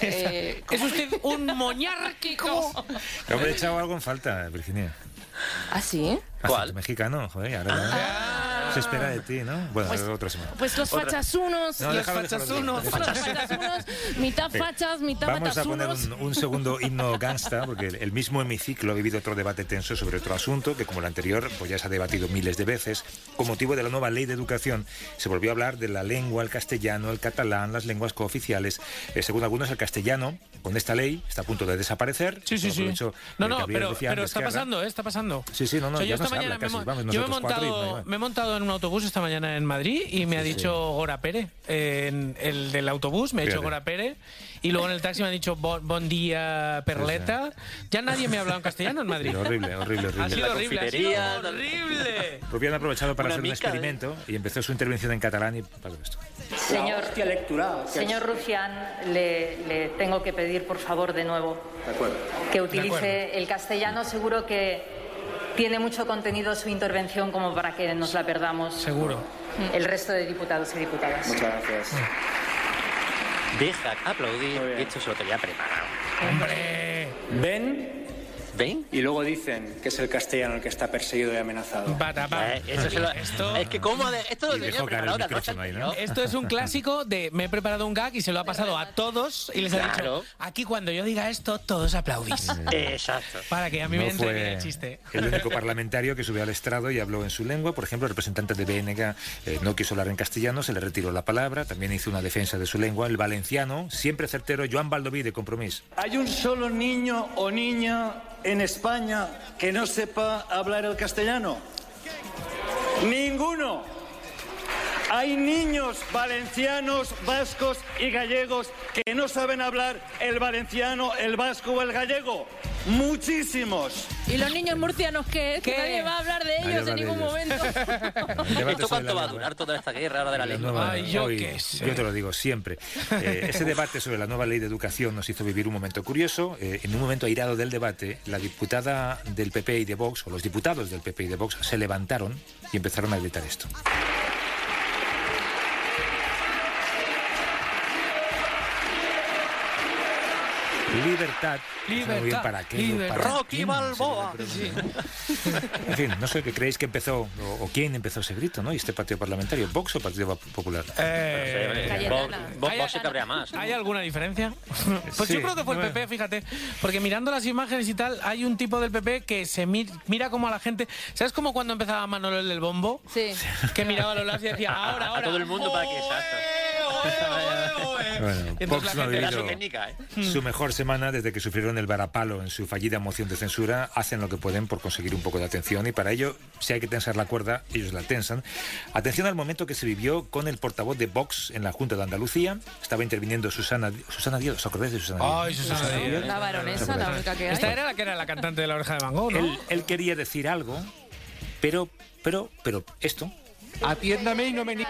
Eh, es usted un moñárquico. Hombre, he echado algo en falta, Virginia. ¿Ah, sí? ¿Cuál? Mexicano, joder, ahora ya. Se espera de ti, ¿no? Bueno, Pues- otra semana. Pues los Otra. fachasunos, No, los déjalo, déjalo, fachasunos, déjalo. los fachasunos, mitad Sí. fachas, mitad Vamos a poner un, un segundo himno gangsta, porque el, el mismo hemiciclo ha vivido otro debate tenso sobre otro asunto, que como el anterior, pues ya se ha debatido miles de veces. Con motivo de la nueva ley de educación, se volvió a hablar de la lengua, el castellano, el catalán, las lenguas cooficiales. Eh, según algunos, el castellano, con esta ley, está a punto de desaparecer. Sí, sí, sí. No, eh, no, pero, pero está pasando, ¿eh? Está pasando. Sí, sí, no, no, O sea, yo esta mañana me, casi. mo- Vamos yo me he montado, me he montado en un autobús esta mañana en Madrid y me ha dicho Gora Pérez. En el del autobús me ha dicho. Gora Pérez y luego en el taxi me ha dicho bon, bon día Perleta. Ya nadie me ha hablado en castellano en Madrid. Sí, horrible, horrible, horrible. Ha sido horrible, ha sido horrible. Pues habían aprovechado para Una hacer un mica, ¿eh? experimento y empezó su intervención en catalán y pasó esto. Señor, electoral. señor Rufián, le, le tengo que pedir, por favor, de nuevo, De que De utilice acuerdo. el castellano. Seguro que tiene mucho contenido su intervención como para que nos la perdamos. Seguro. El resto de diputados y diputadas. Muchas gracias. Deja aplaudir y esto se lo tenía preparado. Hombre. Ven. ¿Ven? Y luego dicen que es el castellano el que está perseguido y amenazado. Eh, eso se lo- Esto- Es que cómo de- esto lo Y tenía dejó caer el preparado la noche micrófono ahí, ¿no? anterior. Esto es un clásico de me he preparado un gag y se lo ha pasado a todos y les ha Claro. dicho aquí cuando yo diga esto todos aplaudís. Exacto. Para que a mí No me entre bien el chiste. el único parlamentario que subió al estrado y habló en su lengua. Por ejemplo, el representante de BNG eh, no quiso hablar en castellano, se le retiró la palabra. También hizo una defensa de su lengua. El valenciano, siempre certero, Joan Baldoví de Compromís. ¿Hay un solo niño o niña en España que no sepa hablar el castellano? Ninguno. Hay niños valencianos, vascos y gallegos que no saben hablar el valenciano, el vasco o el gallego. Muchísimos. ¿Y los niños murcianos qué? Que ¿Qué? nadie va a hablar de ellos en ningún ellos. momento. ¿Esto cuánto va a durar toda esta guerra ahora de la La lengua? nueva- Ay, yo hoy- qué sé. yo te lo digo siempre. Eh, ese debate sobre la nueva ley de educación nos hizo vivir un momento curioso. Eh, en un momento airado del debate, la diputada del PP y de Vox, o los diputados del PP y de Vox, se levantaron y empezaron a gritar esto. Libertad. Muy bien Libertad, para qué. libertad. para Rocky quién Balboa. En fin, no sé qué creéis que empezó o, o quién empezó ese grito, ¿no? Y este partido parlamentario, Vox o Partido Popular. Eh, vos se cabrea más. ¿Hay alguna diferencia? Pues Sí, yo creo que fue el. PP, fíjate. Porque mirando las imágenes y tal, hay un tipo del PP que se mi- mira como a la gente. ¿Sabes como cuando empezaba Manolo el del bombo? Sí. Que miraba a los lados y decía, ahora, ahora. A todo el mundo para que exacto. Bueno, Y entonces Vox la no ha gente- Era vivido su técnica, ¿eh? su mejor semana desde que sufrieron el varapalo en su fallida moción de censura. Hacen lo que pueden por conseguir un poco de atención y para ello, si hay que tensar la cuerda, ellos la tensan. Atención al momento que se vivió con el portavoz de Vox en la Junta de Andalucía. Estaba interviniendo Susana, Susana Díaz. ¿Os acordáis de Susana Díaz? Ay, Susana Díaz. La baronesa, la única que hay. Esta era la que era la cantante de la oreja de Van Gogh, ¿no? Él, él quería decir algo, pero, pero, pero esto. Atiéndame y no me ni-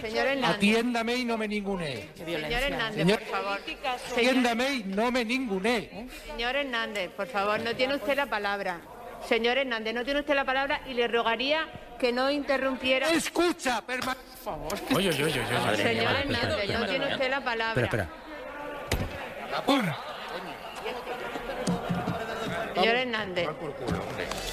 Señor Hernández. Atiéndame y no me ningune. Señor Hernández, Señor- por favor. Atiéndame y no me ningune. Señor Hernández, por favor, no tiene usted la palabra. Señor Hernández, no tiene usted la palabra y le rogaría que no interrumpiera. Escucha, por favor. Oye, oye, oye, oye. Señor Hernández, no tiene usted la palabra. Espera, espera. Señor Hernández.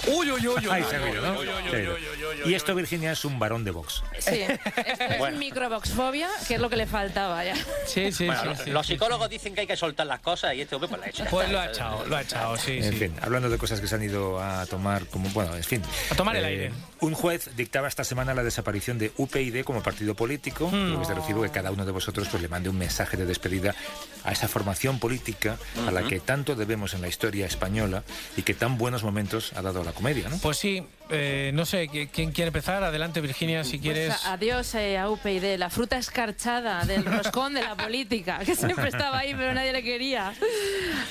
Uy, uy, uy, uy. Ahí se ha oído, ¿no? Sí. Y esto, Virginia, es un varón de Vox. Sí, esto es Bueno. microboxfobia, que es lo que le faltaba ya. Sí, sí, Bueno, sí, los, sí, los sí. psicólogos dicen que hay que soltar las cosas y este hombre pues la ha hecho. Pues lo ha echado, lo ha echado, sí, En sí. fin, hablando de cosas que se han ido a tomar como, bueno, en fin. A tomar el Eh, aire. Un juez dictaba esta semana la desaparición de UPyD como partido político. Lo que se recibo que cada uno de vosotros pues, le mande un mensaje de despedida a esa formación política a la que tanto debemos en la historia española y que tan buenos momentos ha dado a la comedia, ¿no? Pues sí, eh, no sé, ¿qui- ¿quién quiere empezar? Adelante, Virginia, si quieres. Pues a- adiós eh, a UPyD, la fruta escarchada del roscón de la política, que siempre estaba ahí pero nadie le quería.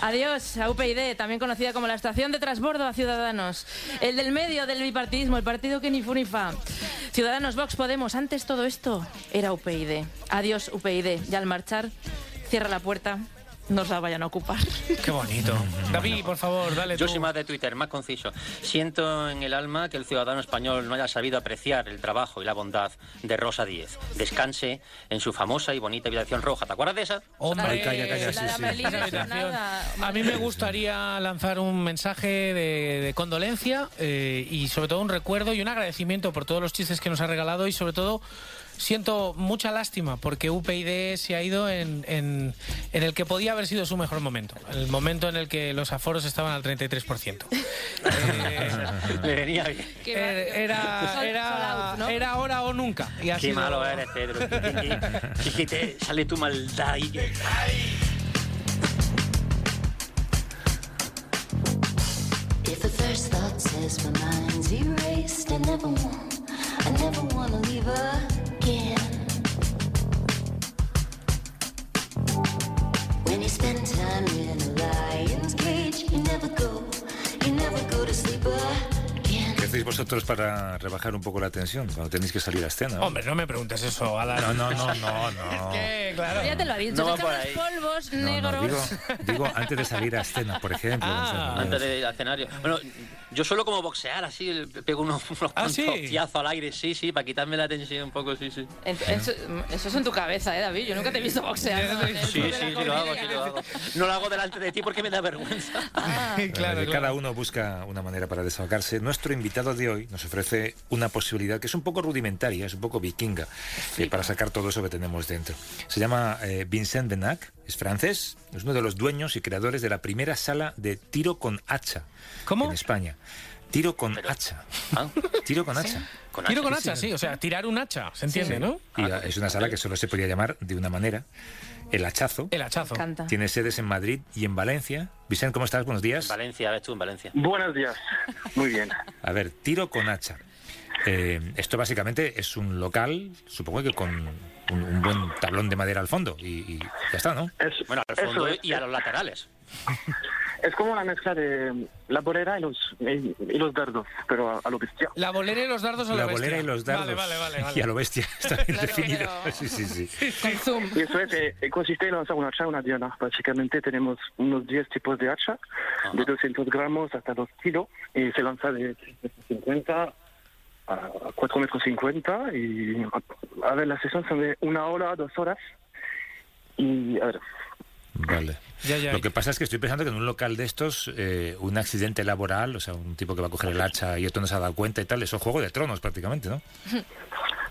Adiós a UPyD, también conocida como la estación de transbordo a Ciudadanos. El del medio del bipartidismo, el partido que ni fu ni fa. Ciudadanos, Vox, Podemos, antes todo esto era UPyD. Adiós UPyD, y al marchar, cierra la puerta, no os la vayan a ocupar. Qué bonito. David, por favor, dale Yo tú. soy más de Twitter, más conciso. Siento en el alma que el ciudadano español no haya sabido apreciar el trabajo y la bondad de Rosa Díez. Descanse en su famosa y bonita habitación roja. ¿Te acuerdas de esa? Hombre, Ay, calla, calla, sí, sí. Nada. A mí me gustaría lanzar un mensaje de, de condolencia eh, y sobre todo un recuerdo y un agradecimiento por todos los chistes que nos ha regalado y sobre todo siento mucha lástima porque UPyD se ha ido en, en, en el que podía haber sido su mejor momento, el momento en el que los aforos estaban al 33%. Le venía bien. Eh, era, era, era ahora o nunca. Y Qué sido- malo eres, Pedro. Que, que- que- que te sale tu maldad ahí. que- If the first thought says my mind's erased, I never want, I never leave go to sleep again. ¿Qué hacéis vosotros para rebajar un poco la tensión cuando tenéis que salir a escena? Hombre, no me preguntes eso, Adán. No, no, no, no, no. Que, claro. Ya te lo ha dicho, No polvos No, no, negros. digo, digo antes de salir a escena, por ejemplo. Ah, o sea, Antes del escenario. Bueno, yo suelo como boxear así, pego unos, unos ¿Ah, sí? al aire, sí, sí, para quitarme la tensión un poco, sí, sí. Eso, eso es en tu cabeza, ¿eh, David? Yo nunca te he visto boxear. ¿no? Sí, sí, sí, lo hago, sí, lo hago. No lo hago delante de ti porque me da vergüenza. Ah, Claro, claro. Cada uno busca una manera para desahogarse. Nuestro invitado de hoy nos ofrece una posibilidad que es un poco rudimentaria, es un poco vikinga, eh, para sacar todo eso que tenemos dentro. Se llama eh, Vincent Benac, es francés, es uno de los dueños y creadores de la primera sala de tiro con hacha ¿Cómo? en España. Tiro con hacha. Ah, Tiro con hacha. con Tiro hacha. con hacha, sí, o sea, tirar un hacha, se entiende, ¿no? Y ah, es una sala que solo se podía llamar de una manera, el hachazo. El hachazo. Me encanta. Tiene sedes en Madrid y en Valencia. Vicente, ¿cómo estás? Buenos días. Valencia, ves tú en Valencia. Buenos días. Muy bien. A ver, tiro con hacha. Eh, esto básicamente es un local, supongo que con un, un buen tablón de madera al fondo y, y ya está, ¿no? Es, Bueno, al fondo es, y a los laterales. es como una mezcla de la bolera y los, y, y los dardos, pero a, a lo bestia. La bolera y los dardos a La la bestia. bolera y los dardos. Vale, vale, vale. vale. Y a lo bestia, está bien Claro, definido. pero- Sí, sí, sí. Con zoom. Y eso es, eh, eh, consiste en lanzar una hacha a una diana. Básicamente tenemos unos 10 tipos de hacha, de 200 gramos hasta 2 kilos, y se lanza de 350 a 4 metros 50, y a ver, las sesiones son de una hora, dos horas, y a ver, Vale. Ya, ya. Lo que pasa es que estoy pensando que en un local de estos, eh, un accidente laboral, o sea, un tipo que va a coger el hacha y otro no se ha dado cuenta y tal, eso es juego de tronos prácticamente, ¿no?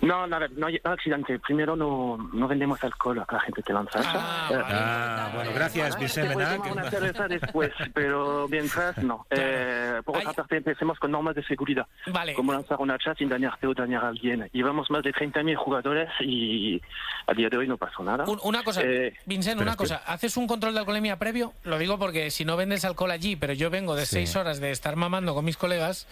No, a ver, no hay accidente. Primero no, no vendemos alcohol a la gente que lanza. Ah, Eh, Ah, bueno, gracias, Vicente tomar una cerveza después, pero mientras no. Eh, por otra parte, empecemos con normas de seguridad. Vale. Como lanzar un hacha sin dañarte o dañar a alguien. Llevamos más de 30.000 jugadores y a día de hoy no pasó nada. Un- Una cosa, Eh, Vincent, una cosa. ¿Haces un control de alcoholemia previo? Lo digo porque si no vendes alcohol allí, pero yo vengo de Sí. seis horas de estar mamando con mis colegas.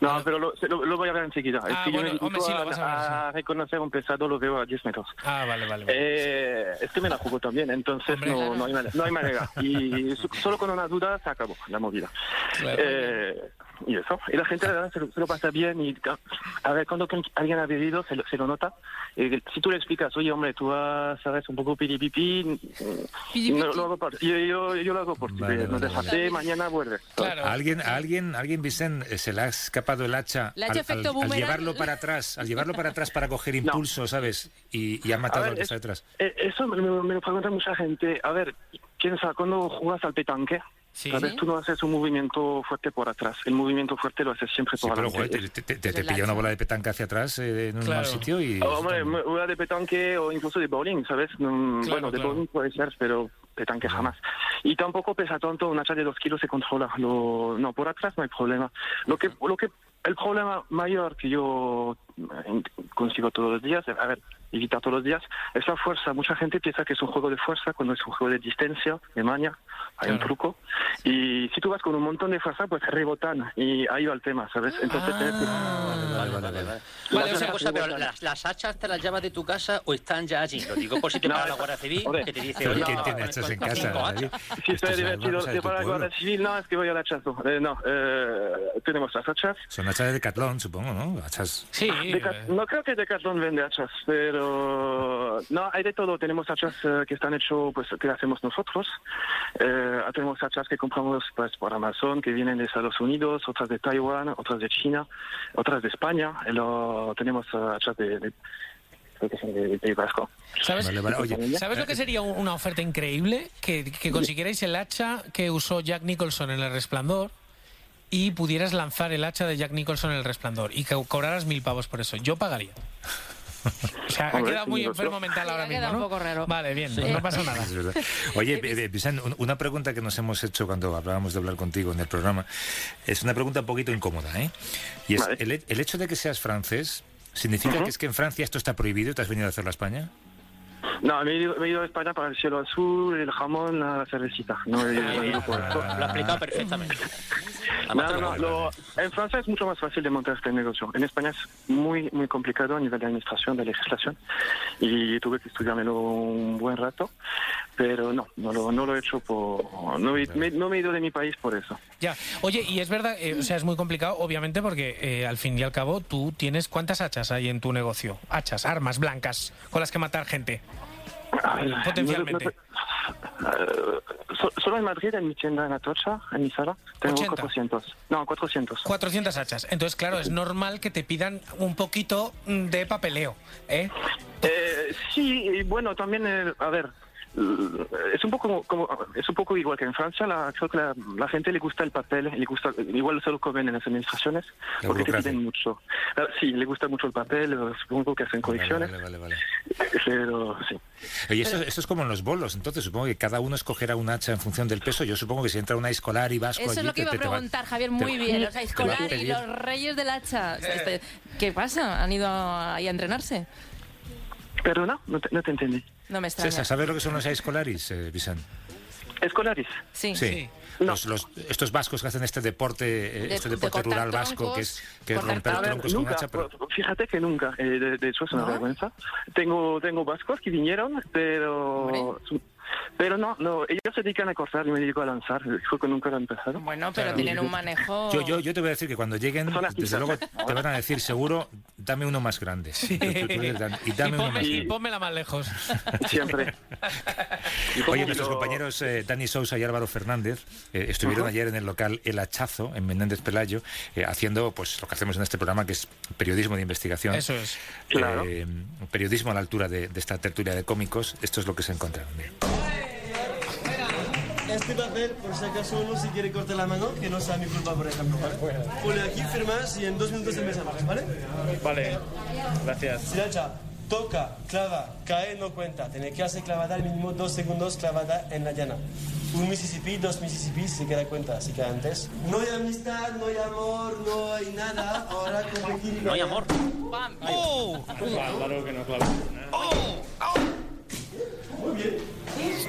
No, pero lo, lo- lo voy a ver enseguida. Ah, es que yo bueno, me hombre, sí, lo vas a ver, a, a reconocer un pesado, lo veo a 10 metros. Ah, vale, vale. vale. Eh, es que me la jugo también, entonces no, no, hay manera, no hay manera. Y so- solo con una duda se acabó la movida. Claro. Eh, y eso. Y la gente la verdad, se, lo, se lo pasa bien. Y a ver, cuando alguien ha bebido, se lo, se lo nota. Eh, si tú le explicas, oye, hombre, tú vas, sabes, un poco piripipi, no, lo hago por, yo, yo, yo lo hago por ti. Vale, no vale, vale. mañana vuelves. ¿A alguien, a alguien, a alguien, Vicente, eh, se le ha escapado el hacha, ¿Le ha hecho al, al- al boomerang? llevarlo para atrás, al llevarlo para atrás para coger impulso, ¿sabes? Y, y ha matado ver, al que es- está detrás. Eh, eso me, me- me lo pregunta mucha gente. A ver, ¿quién sabe? Cuando juegas al petanque, Sí. ¿sabes? Tú no haces un movimiento fuerte por atrás. El movimiento fuerte lo haces siempre Sí, por pero adelante. joder, te, te- te- te pilla una bola de petanca hacia atrás eh, en un mal sitio y... Oh, hombre, una de petanque o incluso de bowling, ¿sabes? Mm, Claro, bueno, de claro. bowling puede ser, pero petanque jamás. Y tampoco pesa tanto, un hacha de dos kilos se controla. Lo- no, por atrás no hay problema. Lo que, lo que, el problema mayor que yo consigo todos los días, a ver, evitar todos los días, es la fuerza. Mucha gente piensa que es un juego de fuerza cuando es un juego de distancia, de maña, hay un truco. Y si tú vas con un montón de fuerza, pues rebotan y ahí va el tema, ¿sabes? Entonces tienes que- Vale, vale, vale. Vale, Vale, una cosa, pero las, las hachas te las llevas de tu casa o están ya allí. Lo digo por si te No, para la Guardia Civil, hombre, que te dice, ¿Pero oye, quién no, tiene hachas en casa. Si Esto estoy divertido tu para la. Guardia Civil, no, es que voy al hachazo. Eh, no, eh, tenemos las hachas. Son hachas de Decathlon, supongo, ¿no? Hachas... Sí. Deca- no creo que Decathlon vende hachas, pero no, hay de todo. Tenemos hachas eh, que están hechos, pues que hacemos nosotros. Eh, tenemos hachas que compramos pues por Amazon, que vienen de Estados Unidos, otras de Taiwán, otras de China, otras de España. Y lo, tenemos eh, hachas de, de- creo que son de, de País Vasco. ¿Sabes, Vale, vale, oye, ¿Sabes lo eh, que sería un- una oferta increíble? Que, que consiguierais el hacha que usó Jack Nicholson en El Resplandor y pudieras lanzar el hacha de Jack Nicholson en El Resplandor y que cobraras mil pavos por eso. Yo pagaría. O sea, ha quedado muy enfermo mental ahora ha mismo, quedado ¿no? un poco raro. Vale, bien, Sí. no pasa nada. Oye, eh, eh, un- una pregunta que nos hemos hecho cuando hablábamos de hablar contigo en el programa es una pregunta un poquito incómoda, ¿eh? Y es, el, he- el hecho de que seas francés, ¿significa que es que en Francia esto está prohibido y te has venido a hacerlo a España? No, me he, ido, me he ido a España para el cielo azul, el jamón, la cervecita. No he, no he ido por. Lo ha explicado perfectamente. No, no, no, lo- en Francia es mucho más fácil de montar este negocio. En España es muy, muy complicado a nivel de administración, de legislación. Y tuve que estudiármelo un buen rato. Pero no, no lo, no lo he hecho por... No, he- me, no me he ido de mi país por eso. Ya, oye, y es verdad, eh, o sea, es muy complicado, obviamente, porque eh, al fin y al cabo tú tienes cuántas hachas hay en tu negocio, hachas, armas blancas con las que matar gente, potencialmente. Eh, so- solo en Madrid, en mi tienda en Atocha, en mi sala, tengo 80. 400. No, 400. 400 hachas. Entonces, claro, es normal que te pidan un poquito de papeleo, ¿eh? Eh, sí, y bueno, también, eh, a ver, es un poco como, es un poco igual que en Francia. La, creo que la, la gente le gusta el papel, le gusta igual se lo comen en las administraciones La porque te piden mucho. Ah, Sí, le gusta mucho el papel. Supongo que hacen colecciones, Vale, vale, vale. pero sí. Oye, esto, esto es como en los bolos, entonces supongo que cada uno escogerá un hacha en función del peso. Yo supongo que si entra una escolar y vasco Eso allí, es lo que te- iba a te va- preguntar, Javier, te- muy bien. Los escolar y los reyes del hacha. Este, ¿Qué pasa? ¿Han ido ahí a entrenarse? Pero no, no te, no te entendí. No me extraña. César, ¿sabes lo que son los escolaris, eh, Vicente? ¿Escolaris? Sí. Sí. Los, los- estos vascos que hacen este deporte, eh, De- este de deporte rural vasco, que es, que romper ver, troncos con hacha, pero... pues, Fíjate que nunca. eh, de, de hecho, es una vergüenza. Tengo, tengo vascos que vinieron, pero... Pero no, no, ellos se dedican a cortar y me dedico a lanzar. Creo que nunca lo han empezado. Bueno, pero tienen un manejo... Yo, yo, yo te voy a decir que cuando lleguen, desde luego te van a decir seguro, dame uno más grande. Tú- tú- tú dices, "Dan- y dame y, uno más y pónmela más lejos. Siempre. Oye, nuestros compañeros eh, Dani Sousa y Álvaro Fernández eh, estuvieron ayer en el local El Hachazo, en Menéndez Pelayo, eh, haciendo pues lo que hacemos en este programa, que es periodismo de investigación. Eso es. Claro. Eh, periodismo a la altura de, de esta tertulia de cómicos. Esto es lo que se encontraron. Este papel, por si acaso uno se quiere cortar la mano, que no sea mi culpa, por ejemplo, ¿vale? Pone aquí, firmas y en dos minutos empezamos, ¿vale? Vale, gracias. Siracha, toca, clava, cae, no cuenta. Tiene que hacer clavada al mínimo dos segundos clavada en la llana. Un Mississippi, dos Mississippi, se queda cuenta. Así que antes. No hay amistad, no hay amor, no hay nada. Ahora competir. No hay amor. ¡Oh! Claro que no clava. Muy bien.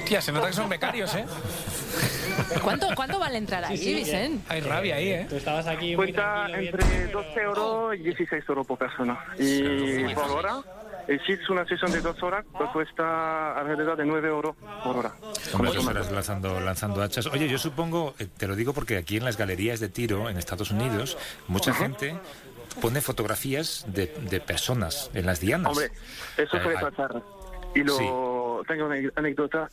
Hostia, se nota que son becarios, ¿eh? ¿Cuánto, ¿Cuánto vale entrar ahí, Sí, sí, Vicent? Hay rabia ahí, ¿eh? Tú estabas aquí Cuesta entre 12 euros y 16 euros por persona. Y por hora, y si es una sesión de dos horas, pues cuesta alrededor de 9 euros por hora. Con dos horas lanzando, lanzando hachas. Oye, yo supongo, eh, te lo digo porque aquí en las galerías de tiro en Estados Unidos, mucha Ajá. gente pone fotografías de, de personas en las dianas. Hombre, eso Eh, suele pasar. Y lo tengo una anécdota.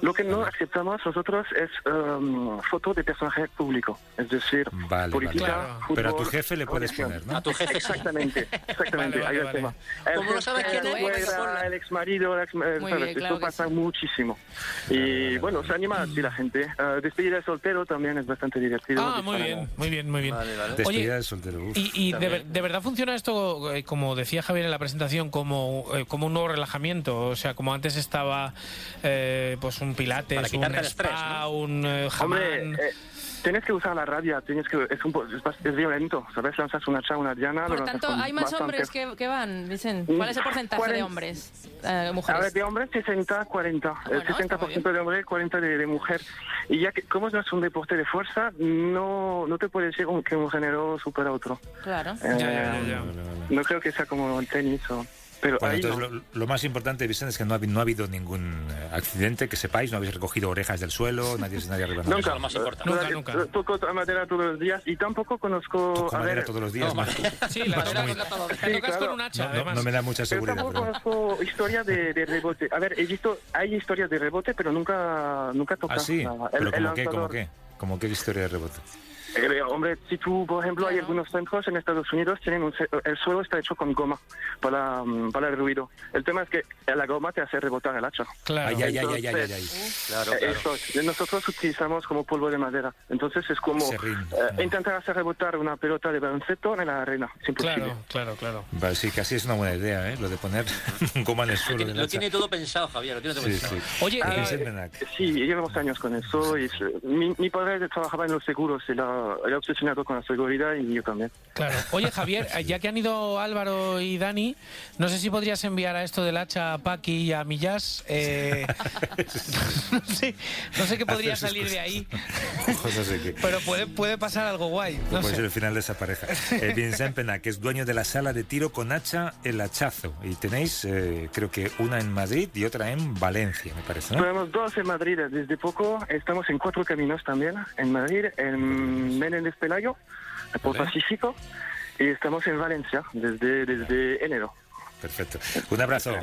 Lo que no aceptamos nosotros es um, fotos de personajes públicos, es decir, Vale, política, vale. fútbol, Pero a tu jefe le puedes poner, ¿no? A tu jefe sí. Exactamente, exactamente, Vale, ahí el tema. Como no sabes quién es, el ex marido, el ex, ¿sabes? bien, claro Esto pasa muchísimo. Y bueno, se anima así la gente. Eh, despedida de soltero también es bastante divertido. Ah, muy bien, muy bien, muy bien. Despedida Oye, de soltero. uf. y, y de, de verdad funciona esto, eh, como decía Javier en la presentación, como, eh, como un nuevo relajamiento. O sea, como antes estaba eh, pues un pilates, Para un quitarte el estrés, spa, un eh, Hombre, eh, tienes que usar la rabia, tienes que, es, un, es, violento, ¿sabes? Lanzas una hacha, una diana, lo Por tanto, con hay más bastante- hombres que, que van, Vicent. Mm, ¿Cuál es el porcentaje de 40. hombres? Eh, A mujeres. ver, de hombres 60, 40. El 60% de hombre, 40 de, de mujer. Y ya que, como no es un deporte de fuerza, no, no te puede decir que un género supera a otro. Claro. Eh, No creo que sea como el tenis o... Pero Bueno, entonces no. lo, lo más importante, Vicente, es que no ha, no ha habido ningún eh, accidente, que sepáis, no habéis recogido orejas del suelo, nadie se nadie arriba. Nunca. Nunca, Nunca, Toco madera todos los días y tampoco conozco... Toco a madera ver, todos los días. ¿no? Sí, la tocas, muy- la tocas claro. con un hacha, no, no- además. no me da mucha Pero seguridad. tampoco pero- conozco historia de, de rebote. A ver, he visto, hay historias de rebote, pero nunca, nunca toca. Ah, sí, la- pero el- ¿cómo el qué? ¿Cómo lanzador. qué? ¿Cómo qué historia de rebote? Eh, hombre, si tú, por ejemplo, hay algunos centros en Estados Unidos, tienen un el suelo está hecho con goma para, mm, para el ruido. El tema es que la goma te hace rebotar el hacha. Claro. Ay, ay, ay, ay, ay, Entonces, ay, ay. Claro, eh, claro. eso es. nosotros utilizamos como polvo de madera. Entonces es como eh, intentar hacer rebotar una pelota de baloncesto en la arena. Claro, claro, claro. Vale, sí, casi es una buena idea, ¿eh? Lo de poner goma en el suelo. Tiene- del Lo hacha. tiene todo pensado, Javier, lo tiene todo Sí, pensado. sí. Oye, Eh, eh. Sí, llevamos años con eso. Y, es- mi, mi padre trabajaba en los seguros, él era obsesionado con la seguridad y yo también. Claro. Oye, Javier, eh, ya que han ido Álvaro y Dani, no sé si podrías enviar a esto del hacha a Paqui y a Millás. eh, no, sé, no sé qué podría salir de cosas. ahí, Cosas de que... pero puede, puede pasar algo guay. No Puede sé. ser el final de esa pareja. Eh, Vincent Pena, que es dueño de la sala de tiro con hacha El Hachazo. Y tenéis, eh, creo que una en Madrid y otra en Valencia, me parece, ¿no? Tenemos dos en Madrid desde poco. Estamos en cuatro caminos también. En Madrid, en Menéndez Pelayo, por Vale. Pacífico. Y estamos en Valencia desde, desde enero. Perfecto. Un abrazo.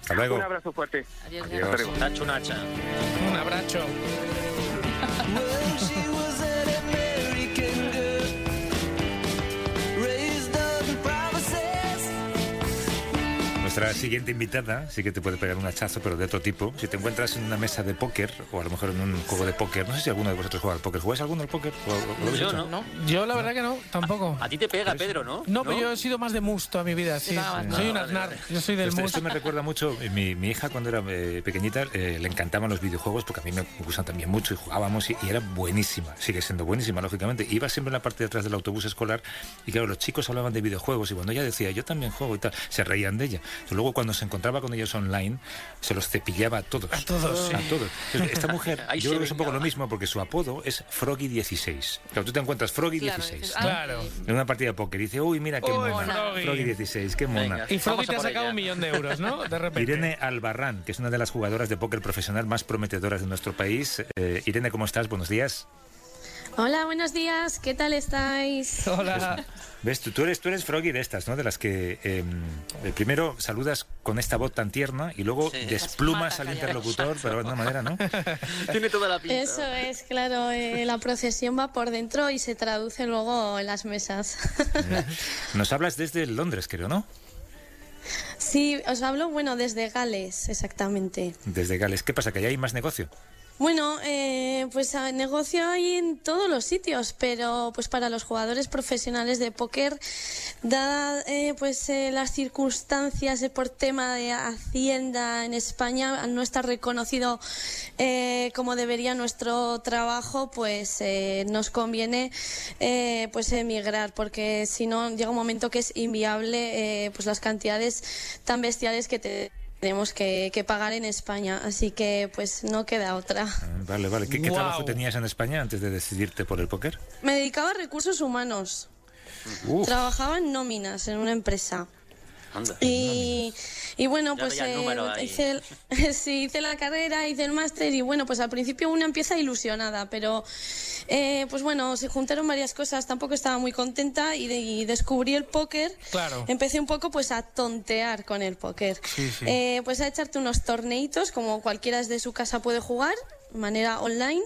Hasta luego. Un abrazo fuerte. Adiós. Adiós. Un abrazo. Nuestra siguiente invitada sí que te puede pegar un hachazo, pero de otro tipo. Si te encuentras en una mesa de póker, o a lo mejor en un juego de póker, no sé si alguno de vosotros juega al póker. ¿Jugáis alguno al póker? ¿O- o lo habéis Yo hecho? no. Yo la verdad que no, tampoco. A ti te pega, Pedro, ¿no? No, pero yo he sido más de mus toda mi vida, sí. nada más, Soy no. un aznar, vale. yo soy del Esto, mus. esto me recuerda mucho, eh, mi, mi hija cuando era eh, pequeñita eh, le encantaban los videojuegos porque a mí me gustan también mucho y jugábamos y, y era buenísima, sigue siendo buenísima lógicamente. Iba siempre en la parte de atrás del autobús escolar y claro, los chicos hablaban de videojuegos y cuando ella decía yo también juego y tal, se reían de ella. Y luego cuando se encontraba con ellos online, se los cepillaba a todos. A todos, sí. A todos. Entonces, Esta mujer, Ahí yo creo que es un poco lo mismo porque su apodo es Froggy16. Claro, tú te encuentras Froggy16 dices, ah, Claro. en una partida de póker y dice, uy, mira qué Uy, mona. Froggy. Froggy16, qué mona. Venga. Y Froggy te ha sacado ella. un millón de euros, ¿no? De repente. Irene Albarrán, que es una de las jugadoras de póker profesional más prometedoras de nuestro país. Eh, Irene, ¿cómo estás? Buenos días. Hola, buenos días. ¿Qué tal estáis? Hola. ¿Ves? Tú, tú eres, tú eres Froggy de estas, ¿no? De las que eh, eh, primero saludas con esta voz tan tierna y luego Sí. desplumas al interlocutor, pero de una manera, ¿no? Tiene toda la pinta. Eso es, claro. eh, la procesión va por dentro y se traduce luego en las mesas. Nos hablas desde Londres, creo, ¿no? sí, os hablo, bueno, desde Gales, exactamente. Desde Gales. ¿Qué pasa? ¿Que allá hay más negocio? Bueno, eh, pues a- negocio hay en todos los sitios, pero pues para los jugadores profesionales de póker, dadas eh, pues eh, las circunstancias eh, por tema de hacienda en España, no estar reconocido eh, como debería nuestro trabajo, pues eh, nos conviene pues emigrar, porque si no llega un momento que es inviable pues las cantidades tan bestiales que te tenemos que, que pagar en España, así que pues no queda otra. Vale, vale. ¿Qué, trabajo tenías en España antes de decidirte por el póker? Me dedicaba a recursos humanos. Uf. Trabajaba en nóminas en una empresa. Anda. Y, y bueno, pues eh, hice, el- sí, hice la carrera, hice el máster y bueno, pues al principio una empieza ilusionada, pero eh, pues bueno, se juntaron varias cosas, tampoco estaba muy contenta y, de- y descubrí el póker. Claro. Empecé un poco pues a tontear con el póker. Sí, sí. Eh, pues a echarte unos torneitos, como cualquiera desde su casa puede jugar, de manera online.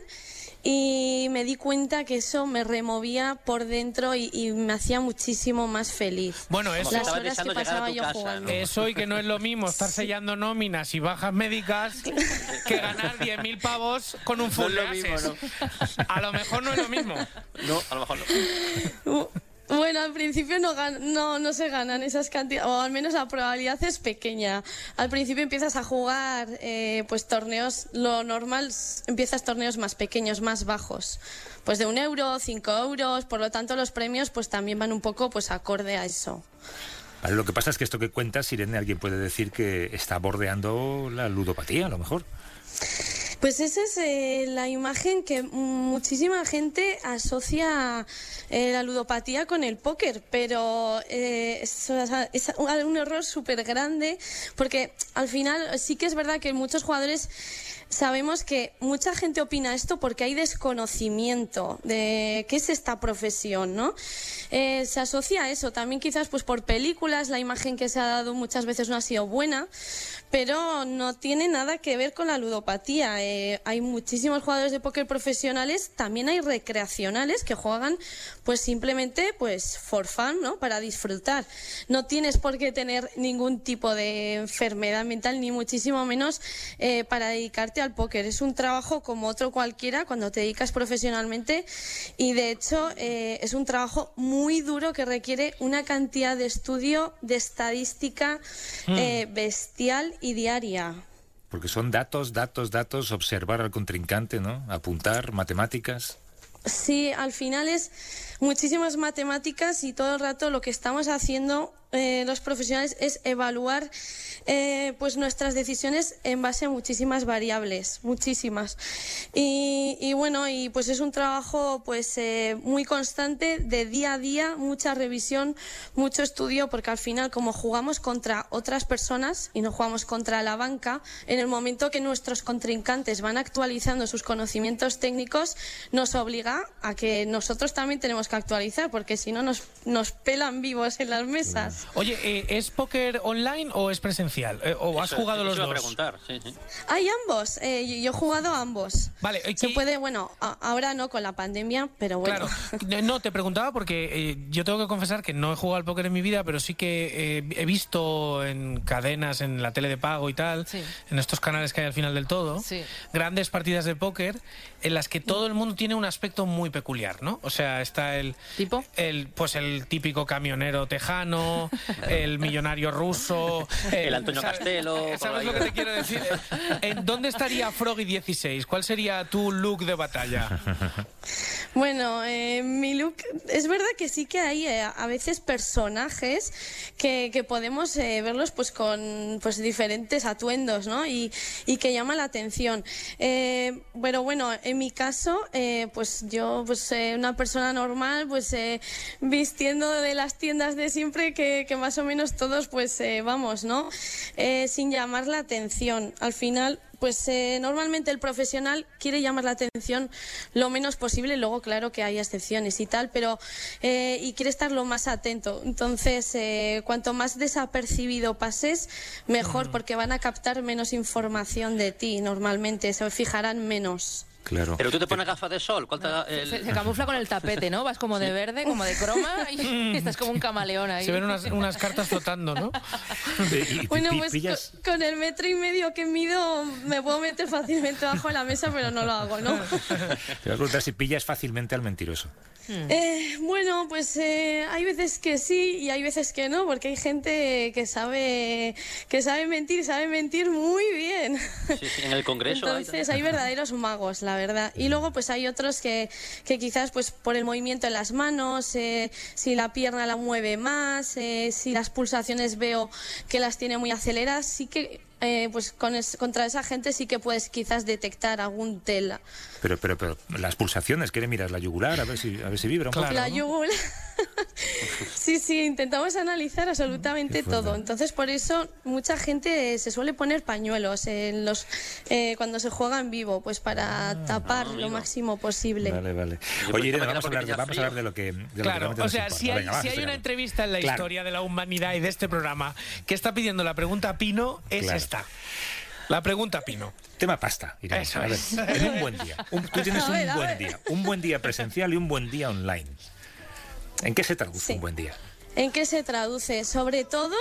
Y me di cuenta que eso me removía por dentro y, y me hacía muchísimo más feliz. Bueno, eso, Las horas que pasaba yo jugando. Eso y que no es lo mismo estar sellando nóminas y bajas médicas que ganar 10.000 pavos con un No full es lo de mismo, ases. A lo mejor no es lo mismo. No, a lo mejor no. Bueno, al principio no, no, se ganan esas cantidades, o al menos la probabilidad es pequeña. Al principio empiezas a jugar eh, pues torneos, lo normal, empiezas torneos más pequeños, más bajos. Pues de un euro, cinco euros, por lo tanto los premios pues también van un poco pues acorde a eso. Vale, lo que pasa es que esto que cuentas, Irene, alguien puede decir que está bordeando la ludopatía, a lo mejor. Pues esa es eh, la imagen que muchísima gente asocia eh, la ludopatía con el póker, pero eh, es, es un error súper grande porque al final sí que es verdad que muchos jugadores sabemos que mucha gente opina esto porque hay desconocimiento de qué es esta profesión, ¿no? Eh, se asocia a eso, también quizás pues por películas, la imagen que se ha dado muchas veces no ha sido buena, pero no tiene nada que ver con la ludopatía. Eh, hay muchísimos jugadores de póker profesionales, también hay recreacionales que juegan pues simplemente pues for fun, ¿no? Para disfrutar. No tienes por qué tener ningún tipo de enfermedad mental, ni muchísimo menos eh, para dedicarte al póker. Es un trabajo como otro cualquiera cuando te dedicas profesionalmente y de hecho eh, es un trabajo muy duro que requiere una cantidad de estudio, de estadística Mm. eh, bestial y diaria. Porque son datos, datos, datos, observar al contrincante, ¿no? Apuntar, matemáticas. Sí, al final es muchísimas matemáticas y todo el rato lo que estamos haciendo eh, los profesionales es evaluar eh, pues nuestras decisiones en base a muchísimas variables, muchísimas. Y, y bueno, y pues es un trabajo pues eh, muy constante de día a día, mucha revisión, mucho estudio, porque al final como jugamos contra otras personas y no jugamos contra la banca, en el momento que nuestros contrincantes van actualizando sus conocimientos técnicos, nos obliga a que nosotros también tenemos que actualizar, porque si no nos, nos pelan vivos en las mesas. Oye, eh, ¿es póker online o es presencial? Eh, ¿O has Eso- jugado eso los iba a dos? preguntar, sí, sí. Hay ambos, eh, yo, yo he jugado a ambos. Vale, Se puede, bueno, a- ahora no con la pandemia, pero bueno. Claro, no te preguntaba porque eh, yo tengo que confesar que no he jugado al póker en mi vida, pero sí que eh, he visto en cadenas, en la tele de pago y tal, en estos canales que hay al final del todo, grandes partidas de póker en las que todo el mundo tiene un aspecto muy peculiar, ¿no? O sea, está el tipo, el pues el típico camionero tejano, el millonario ruso, El Antonio ¿sabes- Castelo, ¿Sabes lo que te quiero decir? ¿En dónde estaría Froggy 16? ¿Cuál sería tu look de batalla? Bueno, eh, mi look, es verdad que sí que hay eh, a veces personajes que, que podemos eh, verlos pues con pues diferentes atuendos, ¿no? Y, y que llama la atención. Eh, pero bueno, en mi caso, eh, pues yo, pues eh, una persona normal, pues eh, vistiendo de las tiendas de siempre que, que más o menos todos pues eh, vamos, ¿no? Eh, sin llamar la atención. Al final, pues eh, normalmente el profesional quiere llamar la atención lo menos posible, luego claro que hay excepciones y tal, pero eh, y quiere estar lo más atento. Entonces, eh, cuanto más desapercibido pases, mejor, porque van a captar menos información de ti normalmente, se fijarán menos. Claro. Pero tú te pones gafas de sol. ¿cuál te da el- Se, se camufla con el tapete, ¿no? Vas como de verde, como de croma y estás como un camaleón ahí. Se ven unas, unas cartas flotando, ¿no? Bueno, pues co- con el metro y medio que mido me puedo meter fácilmente bajo la mesa, pero no lo hago, ¿no? Te voy a preguntar si pillas fácilmente al mentiroso. Eh, bueno, pues eh, hay veces que sí y hay veces que no, porque hay gente que sabe que sabe mentir, y sabe mentir muy bien. Sí, sí, en el Congreso. hay Entonces hay verdaderos magos, la verdad. Y luego pues hay otros que, que quizás pues por el movimiento en las manos, eh, si la pierna la mueve más, eh, si las pulsaciones veo que las tiene muy aceleradas, sí que eh, pues con es- contra esa gente sí que puedes quizás detectar algún tela. Pero, pero, pero, las pulsaciones, ¿quiere mirar la yugular? A ver si, a ver si vibra un poco. La yugular. Sí, sí, intentamos analizar absolutamente todo. Entonces, por eso mucha gente se suele poner pañuelos en los eh, cuando se juega en vivo, pues para tapar lo máximo posible. Vale, vale. Oye, Irene, que vamos a hablar, vamos a hablar de lo que, de lo que Claro, realmente o sea, si hay, Venga, va, si hay una entrevista en la Claro. historia de la humanidad y de este programa que está pidiendo la pregunta Pino, es Claro. esta. La pregunta Pino. Tema pasta, Irene. Eso a ver, es. en un buen día. Un- tú tienes A un a buen día. Un buen día presencial y un buen día online. ¿En qué se traduce un buen día? ¿En qué se traduce? Sobre todo,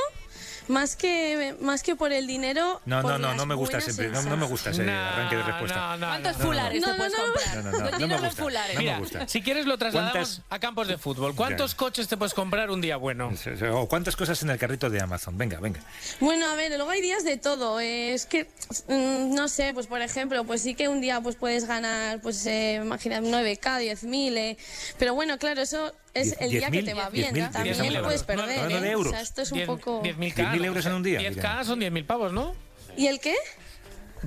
más que más que por el dinero. No, no, no, no me gusta ese, no, no me gusta ese No, arranque de respuesta. no, no, ¿Cuántos fulares No, te no, puedes no. comprar? No, no, no, no me gusta. fulares. No me Mira, gusta. si quieres lo trasladamos ¿Cuántas- a campos de fútbol. ¿Cuántos coches te puedes comprar un día bueno? O cuántas cosas en el carrito de Amazon. Venga, venga. Bueno, a ver, luego hay días de todo. eh, es que, mm, no sé, pues por ejemplo, pues sí que un día pues puedes ganar, pues eh, imagina 9K, 10.000, eh, pero bueno, claro, eso es el día que 10.000, te va bien. 10.000, También 10.000 lo puedes perder. Hablando de eh, euros. O sea, esto es un Diez- poco... 10.000 10.000 euros en un día, 10K son 10.000 pavos, ¿no? ¿Y el qué?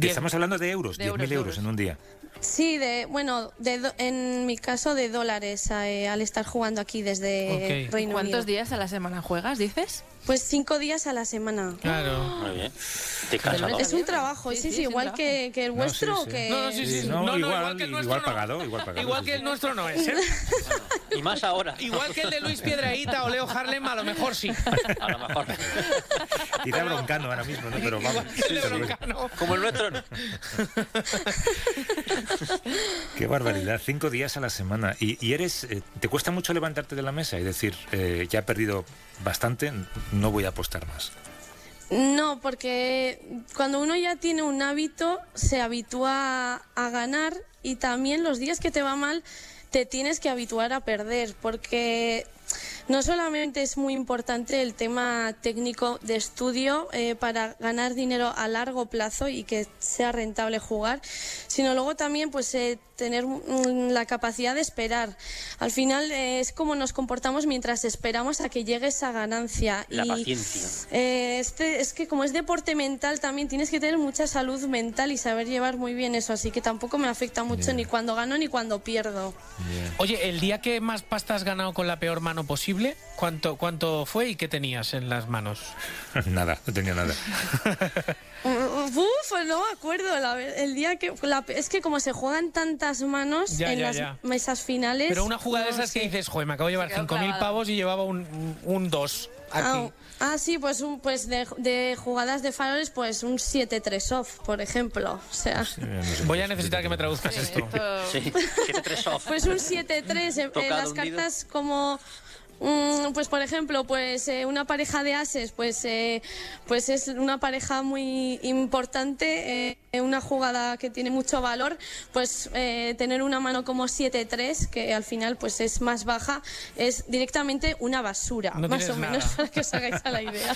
Estamos hablando de euros, De 10.000 euros, euros, euros. en un día. Sí, de, bueno, de do- en mi caso de dólares eh, al estar jugando aquí desde Ok. Reino ¿Cuántos Unido. días a la semana juegas, dices? Pues cinco días a la semana. Claro. Muy bien. Te cansas, ¿no? Es un trabajo, sí, sí, igual que, que el No, vuestro sí, o sí. que... No, no, sí, sí, no, No, igual, igual que el igual nuestro no. pagado, igual pagado. Igual sí, que el nuestro no es, ¿eh? Y más ahora. Igual que el de Luis Piedraíta o Leo Harlem, a lo mejor sí. A lo mejor. Broncano ahora mismo, ¿no? Pero vamos. Igual que el de Broncano. Como el nuestro, no. Qué barbaridad, cinco días a la semana. Y, y eres, eh, ¿te cuesta mucho levantarte de la mesa y decir, eh, ya he perdido bastante, no voy a apostar más? No, porque cuando uno ya tiene un hábito, se habitúa a ganar y también los días que te va mal, te tienes que habituar a perder, porque no solamente es muy importante el tema técnico de estudio eh, para ganar dinero a largo plazo y que sea rentable jugar, sino luego también pues eh, tener mm, la capacidad de esperar. Al final eh, es como nos comportamos mientras esperamos a que llegue esa ganancia. La y, paciencia. eh, este, es que como es deporte mental también tienes que tener mucha salud mental y saber llevar muy bien eso, así que tampoco me afecta mucho ni cuando gano ni cuando pierdo. Oye, el día que más pasta has ganado con la peor mano posible, ¿cuánto, cuánto fue y qué tenías en las manos? nada, no tenía nada. Uf, no me acuerdo, la el día que... la- es que como se juegan tantas manos Ya, en ya, las ya. mesas finales... Pero una jugada de no esas que sé. dices, joder, me acabo de llevar quedó 5.000 clavada. pavos y llevaba un, un 2 aquí. Ah, ah, sí, pues, un, pues de, de jugadas de faroles, pues un 7-3 off, por ejemplo. O sea, Voy a necesitar que me traduzcas esto. Sí, 7-3 off. pues un 7-3 en- en Tocado, las cartas como... mm, pues por ejemplo, pues eh, una pareja de ases, pues eh, pues es una pareja muy importante, eh, una jugada que tiene mucho valor, pues eh, tener una mano como 7-3, que al final pues es más baja, es directamente una basura, No más o menos para que os hagáis a la idea.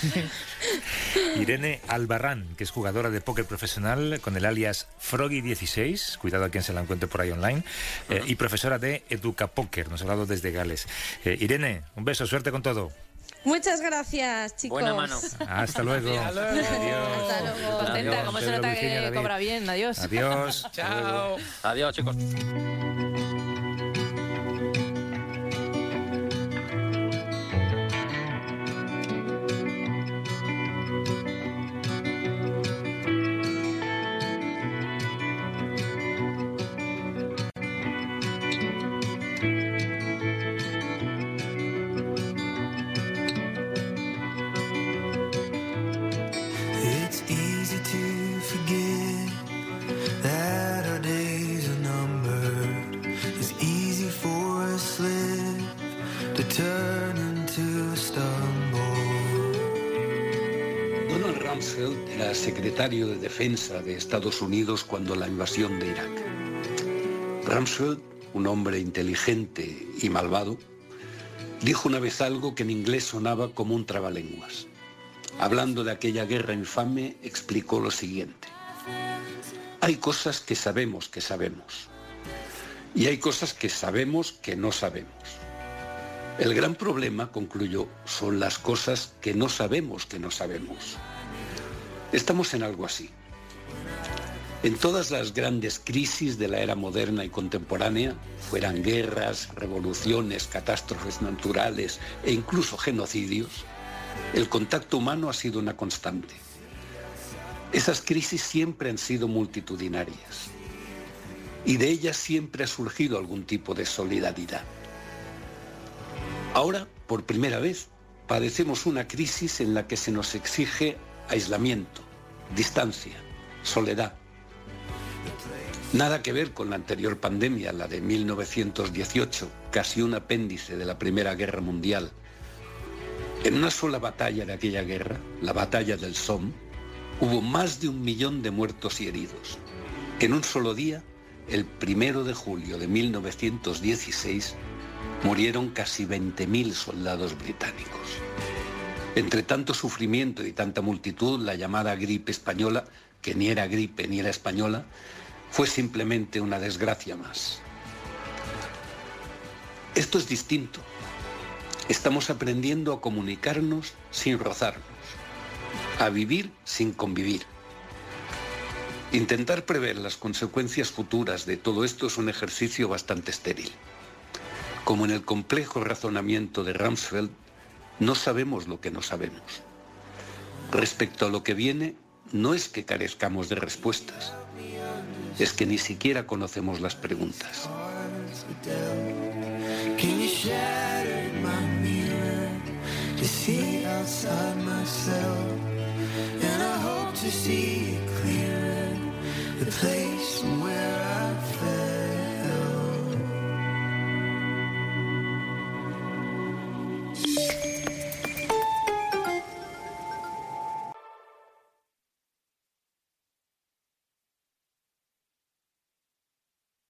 Irene Albarrán, que es jugadora de póker profesional con el alias Froggy16, cuidado a quien se la encuentre por ahí online, eh, y profesora de Educa Póker, nos ha hablado desde Gales. Eh, Irene, un beso, suerte con todo. Muchas gracias, chicos. Buena mano. Hasta luego. Hasta luego. Adiós. Hasta luego. Contenta, como se nota Virginia, que David. cobra bien. Adiós. Adiós. Chao. Adiós, chicos. De Defensa de Estados Unidos cuando la invasión de Irak. Rumsfeld, un hombre inteligente y malvado, dijo una vez algo que en inglés sonaba como un trabalenguas. Hablando de aquella guerra infame, explicó lo siguiente. Hay cosas que sabemos que sabemos. Y hay cosas que sabemos que no sabemos. El gran problema, concluyó, son las cosas que no sabemos que no sabemos. Estamos en algo así. En todas las grandes crisis de la era moderna y contemporánea, fueran guerras, revoluciones, catástrofes naturales e incluso genocidios, el contacto humano ha sido una constante. Esas crisis siempre han sido multitudinarias y de ellas siempre ha surgido algún tipo de solidaridad. Ahora, por primera vez, padecemos una crisis en la que se nos exige aislamiento, distancia, soledad. Nada que ver con la anterior pandemia, la de 1918, casi un apéndice de la Primera Guerra Mundial. En una sola batalla de aquella guerra, la batalla del Somme, hubo más de un millón de muertos y heridos. En un solo día, el primero de julio de 1916, murieron casi 20.000 soldados británicos. Entre tanto sufrimiento y tanta multitud, la llamada gripe española, que ni era gripe ni era española, fue simplemente una desgracia más. Esto es distinto. Estamos aprendiendo a comunicarnos sin rozarnos, a vivir sin convivir. Intentar prever las consecuencias futuras de todo esto es un ejercicio bastante estéril. Como en el complejo razonamiento de Rumsfeld, no sabemos lo que no sabemos. Respecto a lo que viene, no es que carezcamos de respuestas, es que ni siquiera conocemos las preguntas.